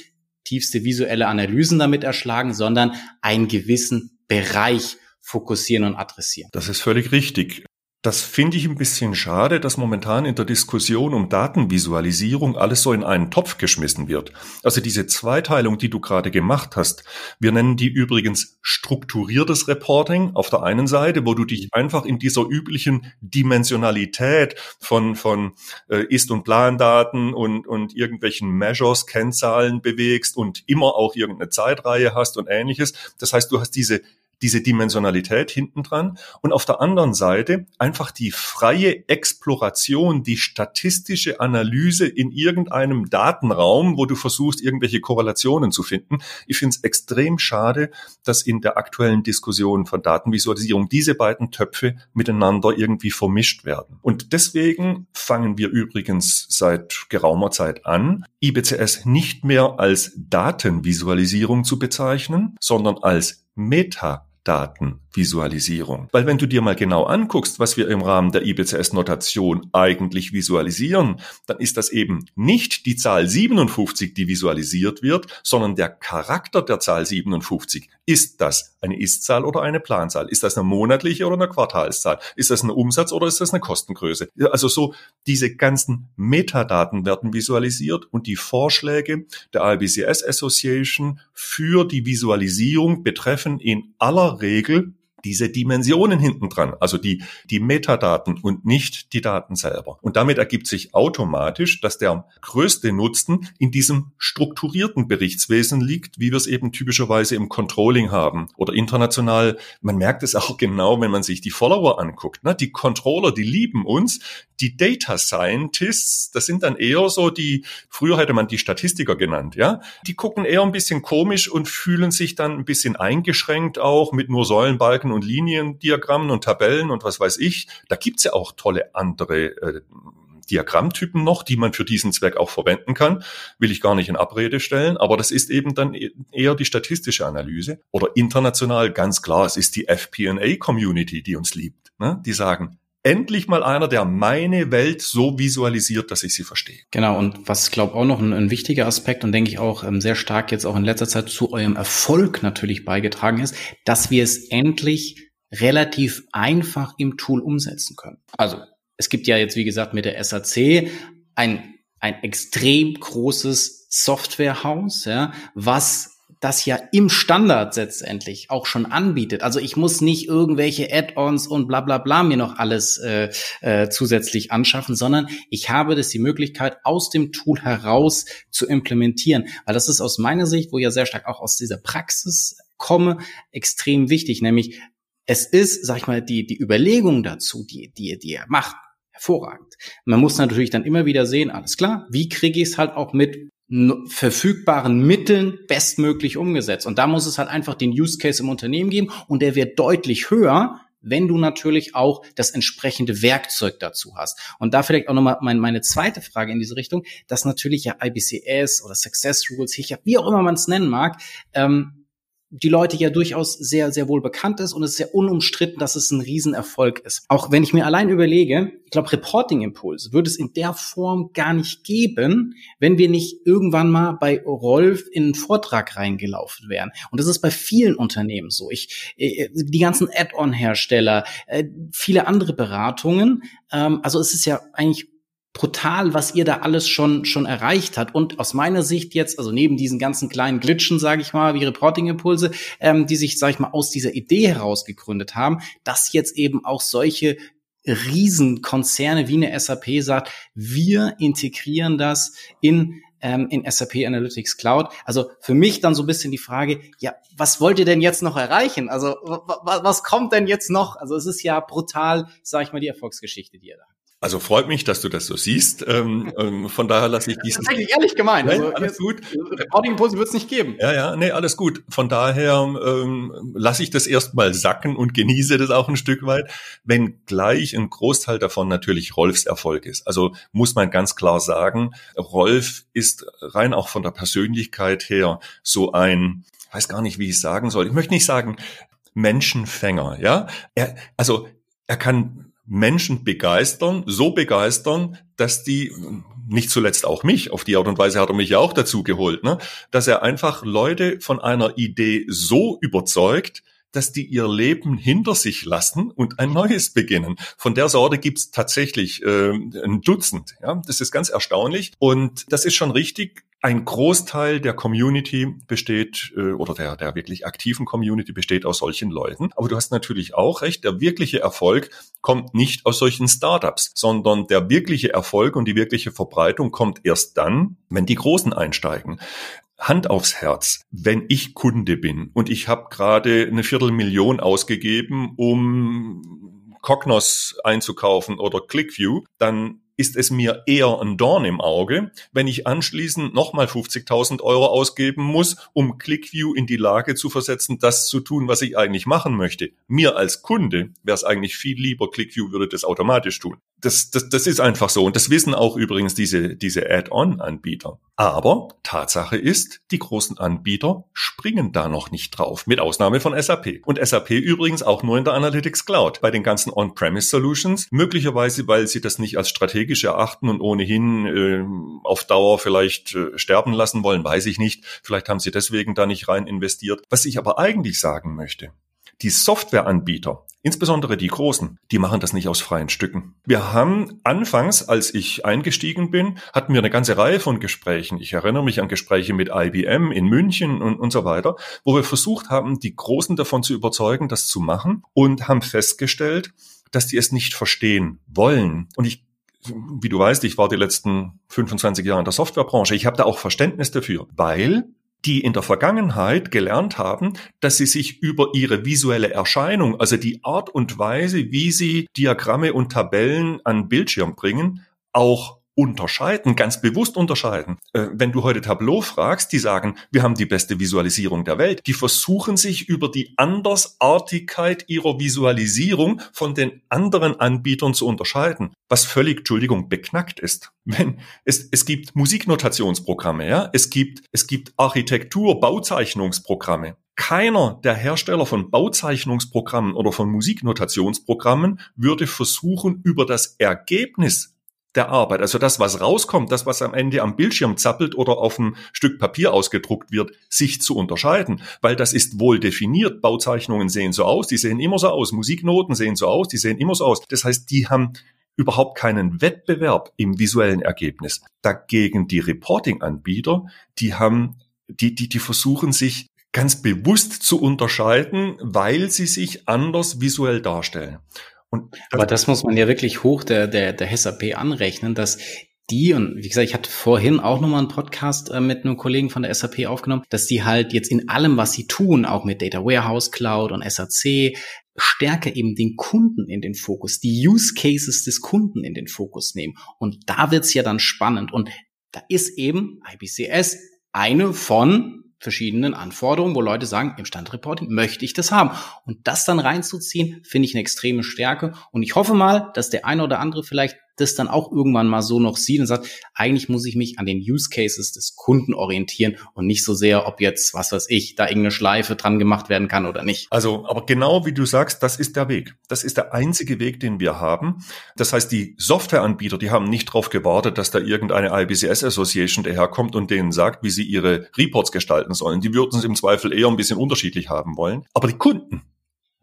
[SPEAKER 2] tiefste visuelle Analysen damit erschlagen, sondern einen gewissen Bereich fokussieren und adressieren.
[SPEAKER 3] Das ist völlig richtig. Das finde ich ein bisschen schade, dass momentan in der Diskussion um Datenvisualisierung alles so in einen Topf geschmissen wird. Also diese Zweiteilung, die du gerade gemacht hast, wir nennen die übrigens strukturiertes Reporting auf der einen Seite, wo du dich einfach in dieser üblichen Dimensionalität von, von äh, Ist- und Plandaten und, und irgendwelchen Measures, Kennzahlen bewegst und immer auch irgendeine Zeitreihe hast und ähnliches. Das heißt, du hast diese diese Dimensionalität hinten dran und auf der anderen Seite einfach die freie Exploration, die statistische Analyse in irgendeinem Datenraum, wo du versuchst, irgendwelche Korrelationen zu finden. Ich finde es extrem schade, dass in der aktuellen Diskussion von Datenvisualisierung diese beiden Töpfe miteinander irgendwie vermischt werden. Und deswegen fangen wir übrigens seit geraumer Zeit an, IBCS nicht mehr als Datenvisualisierung zu bezeichnen, sondern als Meta Daten. Datenvisualisierung. Weil wenn du dir mal genau anguckst, was wir im Rahmen der IBCS-Notation eigentlich visualisieren, dann ist das eben nicht die Zahl 57, die visualisiert wird, sondern der Charakter der Zahl 57. Ist das eine Ist-Zahl oder eine Planzahl? Ist das eine monatliche oder eine Quartalszahl? Ist das ein Umsatz oder ist das eine Kostengröße? Also so diese ganzen Metadaten werden visualisiert und die Vorschläge der IBCS Association für die Visualisierung betreffen in aller Regel diese Dimensionen hinten dran, also die, die Metadaten und nicht die Daten selber. Und damit ergibt sich automatisch, dass der größte Nutzen in diesem strukturierten Berichtswesen liegt, wie wir es eben typischerweise im Controlling haben oder international. Man merkt es auch genau, wenn man sich die Follower anguckt. Ne? Die Controller, die lieben uns. Die Data Scientists, das sind dann eher so die, früher hätte man die Statistiker genannt, ja. Die gucken eher ein bisschen komisch und fühlen sich dann ein bisschen eingeschränkt auch mit nur Säulenbalken Grafiken und Liniendiagrammen und Tabellen und was weiß ich. Da gibt's ja auch tolle andere äh, Diagrammtypen noch, die man für diesen Zweck auch verwenden kann. Will ich gar nicht in Abrede stellen, aber das ist eben dann e-, eher die statistische Analyse. Oder international ganz klar, es ist die FP&A-Community, die uns liebt. Ne? Die sagen, endlich mal einer, der meine Welt so visualisiert, dass ich sie verstehe.
[SPEAKER 2] Genau, und was glaube auch noch ein, ein, wichtiger Aspekt und denke ich auch ähm, sehr stark jetzt auch in letzter Zeit zu eurem Erfolg natürlich beigetragen ist, dass wir es endlich relativ einfach im Tool umsetzen können. Also es gibt ja jetzt, wie gesagt, mit der SAC ein, ein extrem großes Softwarehaus, ja, was das ja im Standard letztendlich auch schon anbietet. Also ich muss nicht irgendwelche Add-ons und bla bla bla mir noch alles äh, äh, zusätzlich anschaffen, sondern ich habe das die Möglichkeit, aus dem Tool heraus zu implementieren. Weil das ist aus meiner Sicht, wo ich ja sehr stark auch aus dieser Praxis komme, extrem wichtig. Nämlich es ist, sag ich mal, die, die Überlegung dazu, die, die, die er macht, hervorragend. Man muss natürlich dann immer wieder sehen, alles klar, wie kriege ich es halt auch mit verfügbaren Mitteln bestmöglich umgesetzt. Und da muss es halt einfach den Use Case im Unternehmen geben und der wird deutlich höher, wenn du natürlich auch das entsprechende Werkzeug dazu hast. Und da vielleicht auch nochmal mein, meine zweite Frage in diese Richtung, dass natürlich ja IBCS oder Success Rules, wie auch immer man es nennen mag, ähm, die Leute ja durchaus sehr, sehr wohl bekannt ist und es ist sehr unumstritten, dass es ein Riesenerfolg ist. Auch wenn ich mir allein überlege, ich glaube, Reporting Impulse würde es in der Form gar nicht geben, wenn wir nicht irgendwann mal bei Rolf in einen Vortrag reingelaufen wären. Und das ist bei vielen Unternehmen so. Ich, äh, die ganzen Add-on-Hersteller, äh, viele andere Beratungen. Ähm, also es ist ja eigentlich brutal, was ihr da alles schon schon erreicht hat. Und aus meiner Sicht jetzt, also neben diesen ganzen kleinen Glitchen, sage ich mal, wie Reporting-Impulse, ähm, die sich, sage ich mal, aus dieser Idee heraus gegründet haben, dass jetzt eben auch solche Riesenkonzerne wie eine SAP sagt, wir integrieren das in ähm, in SAP Analytics Cloud. Also für mich dann so ein bisschen die Frage, ja, was wollt ihr denn jetzt noch erreichen? Also was kommt denn jetzt noch? Also es ist ja brutal, sage ich mal, die Erfolgsgeschichte, die ihr da habt.
[SPEAKER 3] Also freut mich, dass du das so siehst. Ähm, ähm, von daher lasse ich dieses.
[SPEAKER 2] Das ist eigentlich ehrlich gemeint.
[SPEAKER 3] Nein, also, alles gut.
[SPEAKER 2] Reporting Impulse wird es nicht geben.
[SPEAKER 3] Ja, ja, nee, alles gut. Von daher ähm, lasse ich das erstmal sacken und genieße das auch ein Stück weit, wenn gleich ein Großteil davon natürlich Rolfs Erfolg ist. Also muss man ganz klar sagen, Rolf ist rein auch von der Persönlichkeit her so ein, weiß gar nicht, wie ich sagen soll. Ich möchte nicht sagen Menschenfänger, ja. Er, also er kann Menschen begeistern, so begeistern, dass die, nicht zuletzt auch mich, auf die Art und Weise hat er mich ja auch dazu geholt, ne, dass er einfach Leute von einer Idee so überzeugt, dass die ihr Leben hinter sich lassen und ein neues beginnen. Von der Sorte gibt's tatsächlich äh, ein Dutzend. Ja? Das ist ganz erstaunlich. Und das ist schon richtig ein Großteil der Community besteht äh, oder der, der wirklich aktiven Community besteht aus solchen Leuten. Aber du hast natürlich auch recht, der wirkliche Erfolg kommt nicht aus solchen Startups, sondern der wirkliche Erfolg und die wirkliche Verbreitung kommt erst dann, wenn die Großen einsteigen. Hand aufs Herz, wenn ich Kunde bin und ich habe gerade eine Viertelmillion ausgegeben, um Cognos einzukaufen oder ClickView, dann ist es mir eher ein Dorn im Auge, wenn ich anschließend nochmal 50.000 Euro ausgeben muss, um ClickView in die Lage zu versetzen, das zu tun, was ich eigentlich machen möchte. Mir als Kunde wäre es eigentlich viel lieber, ClickView würde das automatisch tun. Das, das, das ist einfach so. Und das wissen auch übrigens diese, diese Add-on-Anbieter. Aber Tatsache ist, die großen Anbieter springen da noch nicht drauf, mit Ausnahme von SAP. Und SAP übrigens auch nur in der Analytics Cloud. Bei den ganzen On-Premise Solutions, möglicherweise, weil sie das nicht als strategisch erachten und ohnehin äh, auf Dauer vielleicht äh, sterben lassen wollen, weiß ich nicht. Vielleicht haben sie deswegen da nicht rein investiert. Was ich aber eigentlich sagen möchte, die Softwareanbieter, insbesondere die großen, die machen das nicht aus freien Stücken. Wir haben anfangs, als ich eingestiegen bin, hatten wir eine ganze Reihe von Gesprächen. Ich erinnere mich an Gespräche mit IBM in München und, und so weiter, wo wir versucht haben, die Großen davon zu überzeugen, das zu machen und haben festgestellt, dass die es nicht verstehen wollen. Und ich wie du weißt, ich war die letzten 25 Jahre in der Softwarebranche. Ich habe da auch Verständnis dafür, weil die in der Vergangenheit gelernt haben, dass sie sich über ihre visuelle Erscheinung, also die Art und Weise, wie sie Diagramme und Tabellen an Bildschirm bringen, auch unterscheiden, ganz bewusst unterscheiden. Äh, wenn du heute Tableau fragst, die sagen, wir haben die beste Visualisierung der Welt. Die versuchen sich über die Andersartigkeit ihrer Visualisierung von den anderen Anbietern zu unterscheiden, was völlig, Entschuldigung, beknackt ist. Wenn es, es gibt Musiknotationsprogramme, ja, es gibt, es gibt Architektur, Bauzeichnungsprogramme. Keiner der Hersteller von Bauzeichnungsprogrammen oder von Musiknotationsprogrammen würde versuchen, über das Ergebnis der Arbeit. Also das, was rauskommt, das, was am Ende am Bildschirm zappelt oder auf einem Stück Papier ausgedruckt wird, sich zu unterscheiden. Weil das ist wohl definiert. Bauzeichnungen sehen so aus, die sehen immer so aus. Musiknoten sehen so aus, die sehen immer so aus. Das heißt, die haben überhaupt keinen Wettbewerb im visuellen Ergebnis. Dagegen die Reporting-Anbieter, die haben, die, die, die versuchen sich ganz bewusst zu unterscheiden, weil sie sich anders visuell darstellen.
[SPEAKER 2] Und Aber das muss man ja wirklich hoch der, der, der SAP anrechnen, dass die, und wie gesagt, ich hatte vorhin auch nochmal einen Podcast äh, mit einem Kollegen von der SAP aufgenommen, dass die halt jetzt in allem, was sie tun, auch mit Data Warehouse Cloud und SAC, stärker eben den Kunden in den Fokus, die Use Cases des Kunden in den Fokus nehmen. Und da wird's ja dann spannend. Und da ist eben IBCS eine von verschiedenen Anforderungen, wo Leute sagen, im Standreporting möchte ich das haben. Und das dann reinzuziehen, finde ich eine extreme Stärke. Und ich hoffe mal, dass der eine oder andere vielleicht das dann auch irgendwann mal so noch sieht und sagt, eigentlich muss ich mich an den Use Cases des Kunden orientieren und nicht so sehr, ob jetzt, was weiß ich, da irgendeine Schleife dran gemacht werden kann oder nicht.
[SPEAKER 3] Also, aber genau wie du sagst, das ist der Weg. Das ist der einzige Weg, den wir haben. Das heißt, die Softwareanbieter, die haben nicht darauf gewartet, dass da irgendeine IBCS Association daherkommt und denen sagt, wie sie ihre Reports gestalten sollen. Die würden es im Zweifel eher ein bisschen unterschiedlich haben wollen. Aber die Kunden,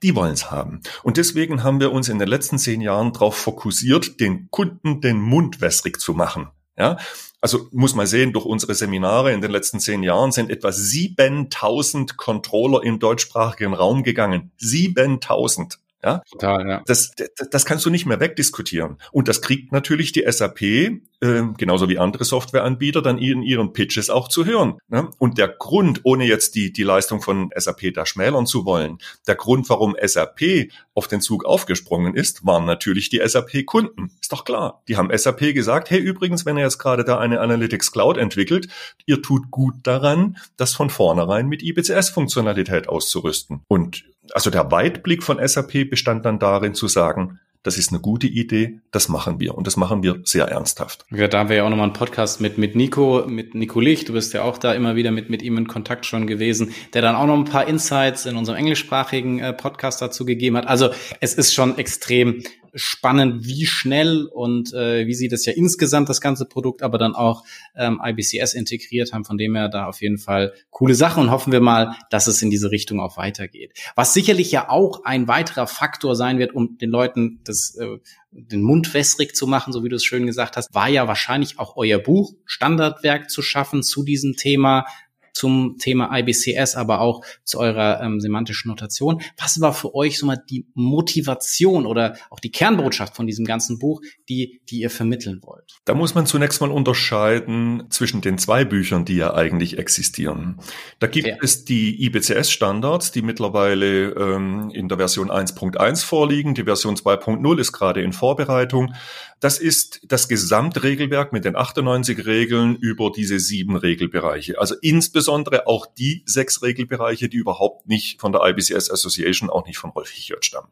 [SPEAKER 3] die wollen es haben. Und deswegen haben wir uns in den letzten zehn Jahren darauf fokussiert, den Kunden den Mund wässrig zu machen. Ja, also muss man sehen, durch unsere Seminare in den letzten zehn Jahren sind etwa 7000 Controller im deutschsprachigen Raum gegangen. 7000. Ja? Total, ja. Das, das, das kannst du nicht mehr wegdiskutieren. Und das kriegt natürlich die SAP, äh, genauso wie andere Softwareanbieter, dann in ihren Pitches auch zu hören. Ne? Und der Grund, ohne jetzt die, die Leistung von SAP da schmälern zu wollen, der Grund, warum SAP auf den Zug aufgesprungen ist, waren natürlich die SAP-Kunden. Ist doch klar. Die haben SAP gesagt, hey, übrigens, wenn ihr jetzt gerade da eine Analytics Cloud entwickelt, ihr tut gut daran, das von vornherein mit IBCS-Funktionalität auszurüsten. Und also der Weitblick von SAP bestand dann darin zu sagen, das ist eine gute Idee, das machen wir und das machen wir sehr ernsthaft.
[SPEAKER 2] Ja, da haben wir ja auch nochmal einen Podcast mit, mit Nico, mit Nico Licht, du bist ja auch da immer wieder mit, mit ihm in Kontakt schon gewesen, der dann auch noch ein paar Insights in unserem englischsprachigen äh, Podcast dazu gegeben hat. Also es ist schon extrem spannend, wie schnell und äh, wie sie das ja insgesamt das ganze Produkt, aber dann auch ähm, IBCS integriert haben. Von dem her da auf jeden Fall coole Sache und hoffen wir mal, dass es in diese Richtung auch weitergeht. Was sicherlich ja auch ein weiterer Faktor sein wird, um den Leuten das äh, den Mund wässrig zu machen, so wie du es schön gesagt hast, war ja wahrscheinlich auch euer Buch, Standardwerk zu schaffen zu diesem Thema, zum Thema IBCS, aber auch zu eurer ähm, semantischen Notation. Was war für euch so mal die Motivation oder auch die Kernbotschaft von diesem ganzen Buch, die, die ihr vermitteln wollt?
[SPEAKER 3] Da muss man zunächst mal unterscheiden zwischen den zwei Büchern, die ja eigentlich existieren. Da gibt ja. es die IBCS-Standards, die mittlerweile ähm, in der Version 1.1 vorliegen. Die Version 2.0 ist gerade in Vorbereitung. Das ist das Gesamtregelwerk mit den 98 Regeln über diese sieben Regelbereiche. Also insbesondere auch die sechs Regelbereiche, die überhaupt nicht von der IBCS Association, auch nicht von Rolf Hichert stammen.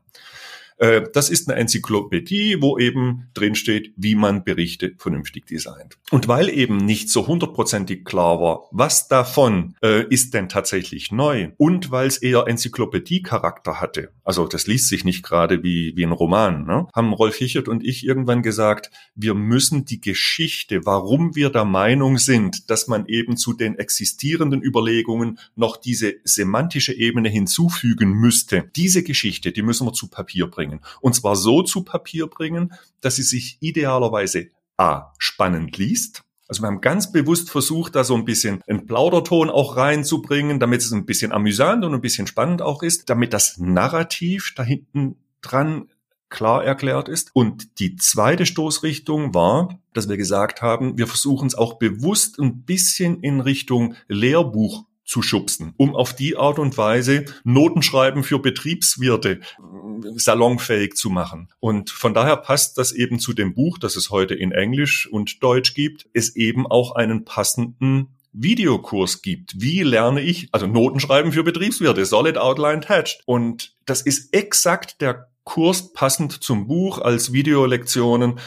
[SPEAKER 3] Äh, das ist eine Enzyklopädie, wo eben drinsteht, wie man Berichte vernünftig designt. Und weil eben nicht so hundertprozentig klar war, was davon äh, ist denn tatsächlich neu und weil es eher Enzyklopädie-Charakter hatte, also das liest sich nicht gerade wie, wie ein Roman, ne? haben Rolf Hichert und ich irgendwann gesagt, wir müssen die Geschichte, warum wir der Meinung sind, dass man eben zu den existierenden Überlegungen noch diese semantische Ebene hinzufügen müsste, diese Geschichte, die müssen wir zu Papier bringen bringen. Und zwar so zu Papier bringen, dass sie sich idealerweise A, spannend liest, also wir haben ganz bewusst versucht, da so ein bisschen einen Plauderton auch reinzubringen, damit es ein bisschen amüsant und ein bisschen spannend auch ist, damit das Narrativ da hinten dran klar erklärt ist. Und die zweite Stoßrichtung war, dass wir gesagt haben, wir versuchen es auch bewusst ein bisschen in Richtung Lehrbuch zu schubsen, um auf die Art und Weise Notenschreiben für Betriebswirte äh, salonfähig zu machen. Und von daher passt das eben zu dem Buch, das es heute in Englisch und Deutsch gibt, es eben auch einen passenden Videokurs gibt. Wie lerne ich, also Notenschreiben für Betriebswirte, Solid Outline Hatched. Und das ist exakt der Kurs passend zum Buch als Videolektionen.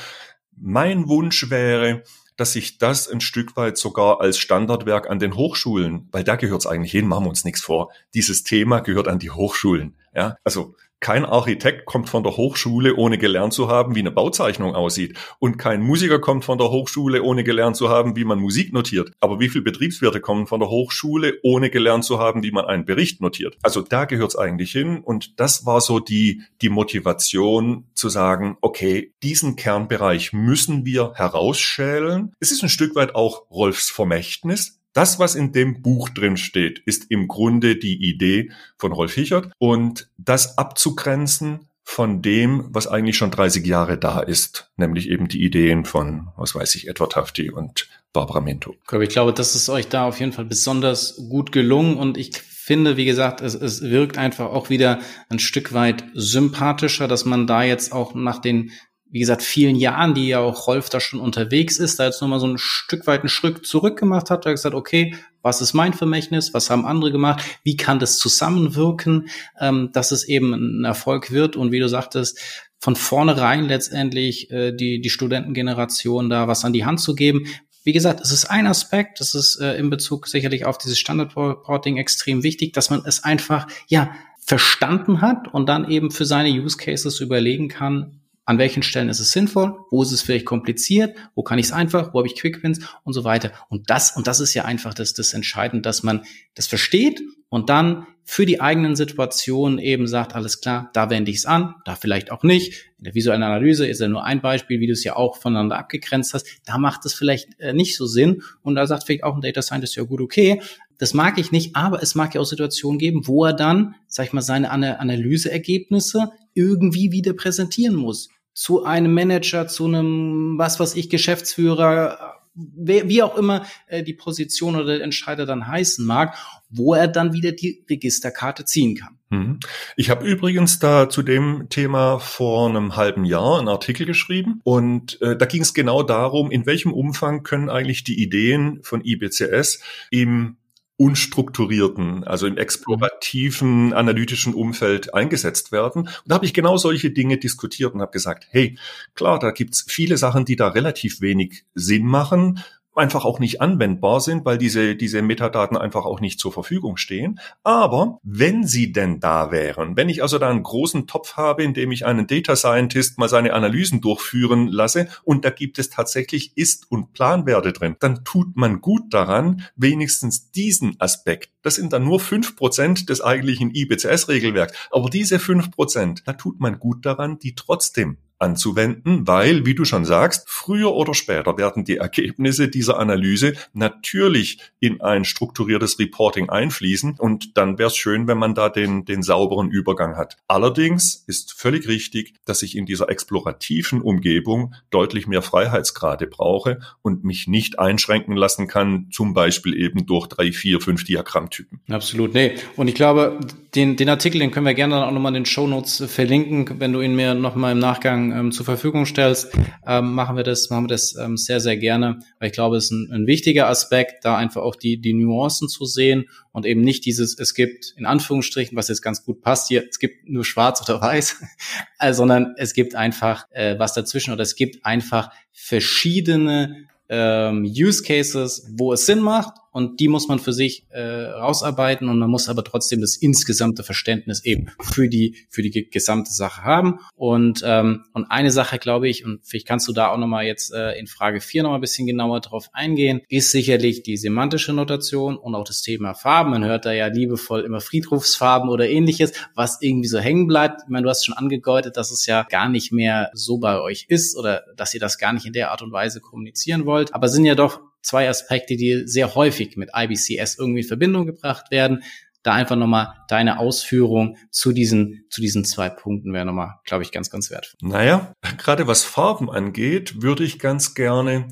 [SPEAKER 3] Mein Wunsch wäre, dass sich das ein Stück weit sogar als Standardwerk an den Hochschulen, weil da gehört es eigentlich hin, machen wir uns nichts vor. Dieses Thema gehört an die Hochschulen. Ja, also kein Architekt kommt von der Hochschule, ohne gelernt zu haben, wie eine Bauzeichnung aussieht. Und kein Musiker kommt von der Hochschule, ohne gelernt zu haben, wie man Musik notiert. Aber wie viele Betriebswirte kommen von der Hochschule, ohne gelernt zu haben, wie man einen Bericht notiert? Also da gehört es eigentlich hin. Und das war so die, die Motivation zu sagen, okay, diesen Kernbereich müssen wir herausschälen. Es ist ein Stück weit auch Rolfs Vermächtnis. Das, was in dem Buch drin steht, ist im Grunde die Idee von Rolf Hichert und das abzugrenzen von dem, was eigentlich schon 30 Jahre da ist, nämlich eben die Ideen von, was weiß ich, Edward Hafti und Barbara Minto.
[SPEAKER 2] Ich glaube, das ist euch da auf jeden Fall besonders gut gelungen und ich finde, wie gesagt, es, es wirkt einfach auch wieder ein Stück weit sympathischer, dass man da jetzt auch nach den wie gesagt, vielen Jahren, die ja auch Rolf da schon unterwegs ist, da jetzt nochmal so ein Stück weit einen Schritt zurück gemacht hat, da gesagt, okay, was ist mein Vermächtnis, was haben andere gemacht, wie kann das zusammenwirken, ähm, dass es eben ein Erfolg wird? Und wie du sagtest, von vornherein letztendlich äh, die, die Studentengeneration da was an die Hand zu geben. Wie gesagt, es ist ein Aspekt, das ist äh, in Bezug sicherlich auf dieses Standard-Reporting extrem wichtig, dass man es einfach, ja, verstanden hat und dann eben für seine Use Cases überlegen kann, an welchen Stellen ist es sinnvoll, wo ist es vielleicht kompliziert, wo kann ich es einfach, wo habe ich Quick-Wins und so weiter. Und das, und das ist ja einfach das, das Entscheidende, dass man das versteht und dann für die eigenen Situationen eben sagt, alles klar, da wende ich es an, da vielleicht auch nicht. In der visuellen Analyse ist ja nur ein Beispiel, wie du es ja auch voneinander abgegrenzt hast. Da macht es vielleicht äh, nicht so Sinn. Und da sagt vielleicht auch ein Data Scientist, ja gut, okay, das mag ich nicht, aber es mag ja auch Situationen geben, wo er dann, sag ich mal, seine Analyseergebnisse irgendwie wieder präsentieren muss zu einem Manager, zu einem, was was ich, Geschäftsführer, wie auch immer äh, die Position oder der Entscheider dann heißen mag, wo er dann wieder die Registerkarte ziehen kann.
[SPEAKER 3] Mhm. Ich habe übrigens da zu dem Thema vor einem halben Jahr einen Artikel geschrieben und äh, da ging es genau darum, in welchem Umfang können eigentlich die Ideen von IBCS im unstrukturierten, also im explorativen, analytischen Umfeld eingesetzt werden. Und da habe ich genau solche Dinge diskutiert und habe gesagt, hey, klar, da gibt's viele Sachen, die da relativ wenig Sinn machen einfach auch nicht anwendbar sind, weil diese, diese Metadaten einfach auch nicht zur Verfügung stehen. Aber wenn sie denn da wären, wenn ich also da einen großen Topf habe, in dem ich einen Data Scientist mal seine Analysen durchführen lasse und da gibt es tatsächlich Ist- und Planwerte drin, dann tut man gut daran, wenigstens diesen Aspekt, das sind dann nur fünf Prozent des eigentlichen IBCS-Regelwerks, aber diese fünf Prozent, da tut man gut daran, die trotzdem anzuwenden, weil, wie du schon sagst, früher oder später werden die Ergebnisse dieser Analyse natürlich in ein strukturiertes Reporting einfließen und dann wäre es schön, wenn man da den, den sauberen Übergang hat. Allerdings ist völlig richtig, dass ich in dieser explorativen Umgebung deutlich mehr Freiheitsgrade brauche und mich nicht einschränken lassen kann, zum Beispiel eben durch drei, vier, fünf Diagrammtypen.
[SPEAKER 2] Absolut, nee. Und ich glaube, den, den Artikel, den können wir gerne dann auch nochmal in den Show Notes verlinken, wenn du ihn mir nochmal im Nachgang ähm, zur Verfügung stellst, ähm, machen wir das, machen wir das ähm, sehr, sehr gerne, weil ich glaube, es ist ein, ein wichtiger Aspekt, da einfach auch die, die Nuancen zu sehen und eben nicht dieses, es gibt in Anführungsstrichen, was jetzt ganz gut passt hier, es gibt nur schwarz oder weiß, äh, sondern es gibt einfach äh, was dazwischen oder es gibt einfach verschiedene ähm, Use Cases, wo es Sinn macht und die muss man für sich äh, rausarbeiten und man muss aber trotzdem das insgesamte Verständnis eben für die für die gesamte Sache haben. Und ähm, und eine Sache glaube ich und vielleicht kannst du da auch noch mal jetzt äh, in Frage 4 noch mal ein bisschen genauer drauf eingehen ist sicherlich die semantische Notation und auch das Thema Farben. Man hört da ja liebevoll immer Friedhofsfarben oder ähnliches was irgendwie so hängen bleibt. Ich meine du hast schon angedeutet dass es ja gar nicht mehr so bei euch ist oder dass ihr das gar nicht in der Art und Weise kommunizieren wollt. Aber sind ja doch zwei Aspekte, die sehr häufig mit IBCS irgendwie in Verbindung gebracht werden. Da einfach nochmal deine Ausführung zu diesen, zu diesen zwei Punkten wäre nochmal, glaube ich, ganz, ganz wertvoll.
[SPEAKER 3] Naja, gerade was Farben angeht, würde ich ganz gerne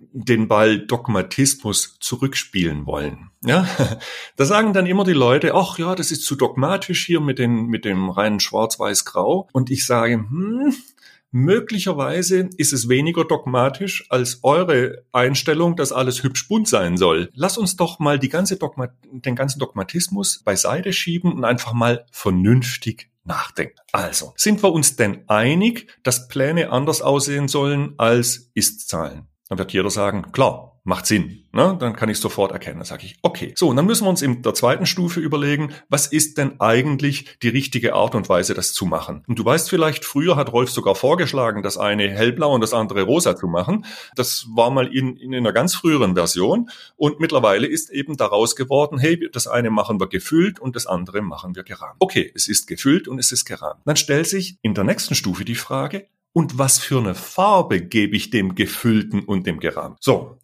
[SPEAKER 3] den Ball Dogmatismus zurückspielen wollen. Ja, da sagen dann immer die Leute, ach ja, das ist zu dogmatisch hier mit den, mit dem reinen Schwarz-Weiß-Grau. Und ich sage, hm, Möglicherweise ist es weniger dogmatisch als eure Einstellung, dass alles hübsch bunt sein soll. Lass uns doch mal die ganze Dogma den ganzen Dogmatismus beiseite schieben und einfach mal vernünftig nachdenken. Also, sind wir uns denn einig, dass Pläne anders aussehen sollen als Ist-Zahlen? Dann wird jeder sagen, klar, macht Sinn. Ne? Dann kann ich sofort erkennen. Dann sage ich, okay. So, und dann müssen wir uns in der zweiten Stufe überlegen, was ist denn eigentlich die richtige Art und Weise, das zu machen? Und du weißt vielleicht, früher hat Rolf sogar vorgeschlagen, das eine hellblau und das andere rosa zu machen. Das war mal in, in einer ganz früheren Version. Und mittlerweile ist eben daraus geworden, hey, das eine machen wir gefüllt und das andere machen wir gerahmt. Okay, es ist gefüllt und es ist gerahmt. Dann stellt sich in der nächsten Stufe die Frage, und was für eine Farbe gebe ich dem gefüllten und dem gerahmt? So,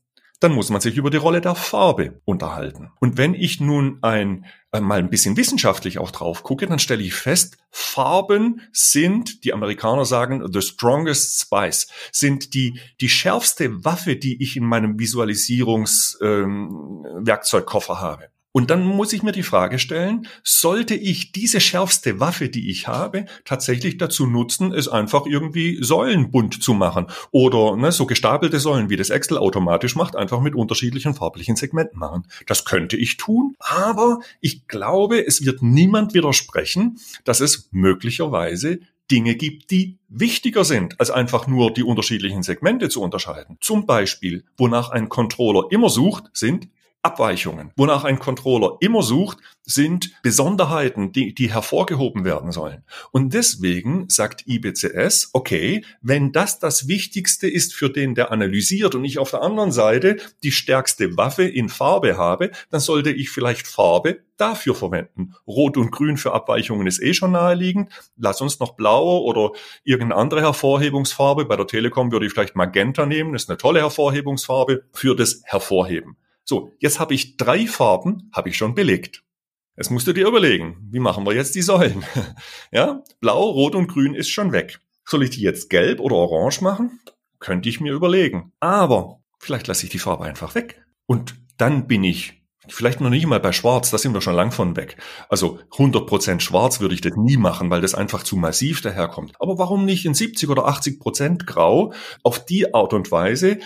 [SPEAKER 3] dann muss man sich über die Rolle der Farbe unterhalten. Und wenn ich nun ein äh, mal ein bisschen wissenschaftlich auch drauf gucke, dann stelle ich fest, Farben sind, die Amerikaner sagen, the strongest spice, sind die, die schärfste Waffe, die ich in meinem Visualisierungswerkzeugkoffer ähm, habe. Und dann muss ich mir die Frage stellen, sollte ich diese schärfste Waffe, die ich habe, tatsächlich dazu nutzen, es einfach irgendwie säulenbunt zu machen oder ne, so gestapelte Säulen, wie das Excel automatisch macht, einfach mit unterschiedlichen farblichen Segmenten machen. Das könnte ich tun, aber ich glaube, es wird niemand widersprechen, dass es möglicherweise Dinge gibt, die wichtiger sind, als einfach nur die unterschiedlichen Segmente zu unterscheiden. Zum Beispiel, wonach ein Controller immer sucht, sind Abweichungen. Wonach ein Controller immer sucht, sind Besonderheiten, die, die hervorgehoben werden sollen. Und deswegen sagt IBCS, okay, wenn das das Wichtigste ist für den, der analysiert und ich auf der anderen Seite die stärkste Waffe in Farbe habe, dann sollte ich vielleicht Farbe dafür verwenden. Rot und Grün für Abweichungen ist eh schon naheliegend. Lass uns noch blaue oder irgendeine andere Hervorhebungsfarbe. Bei der Telekom würde ich vielleicht Magenta nehmen. Das ist eine tolle Hervorhebungsfarbe für das Hervorheben. So, jetzt habe ich drei Farben, habe ich schon belegt. Jetzt musst du dir überlegen, wie machen wir jetzt die Säulen? ja, blau, rot und grün ist schon weg. Soll ich die jetzt gelb oder orange machen? Könnte ich mir überlegen. Aber vielleicht lasse ich die Farbe einfach weg. Und dann bin ich vielleicht noch nicht mal bei schwarz, da sind wir schon lang von weg. Also 100% schwarz würde ich das nie machen, weil das einfach zu massiv daherkommt. Aber warum nicht in 70 oder 80% grau? Auf die Art und Weise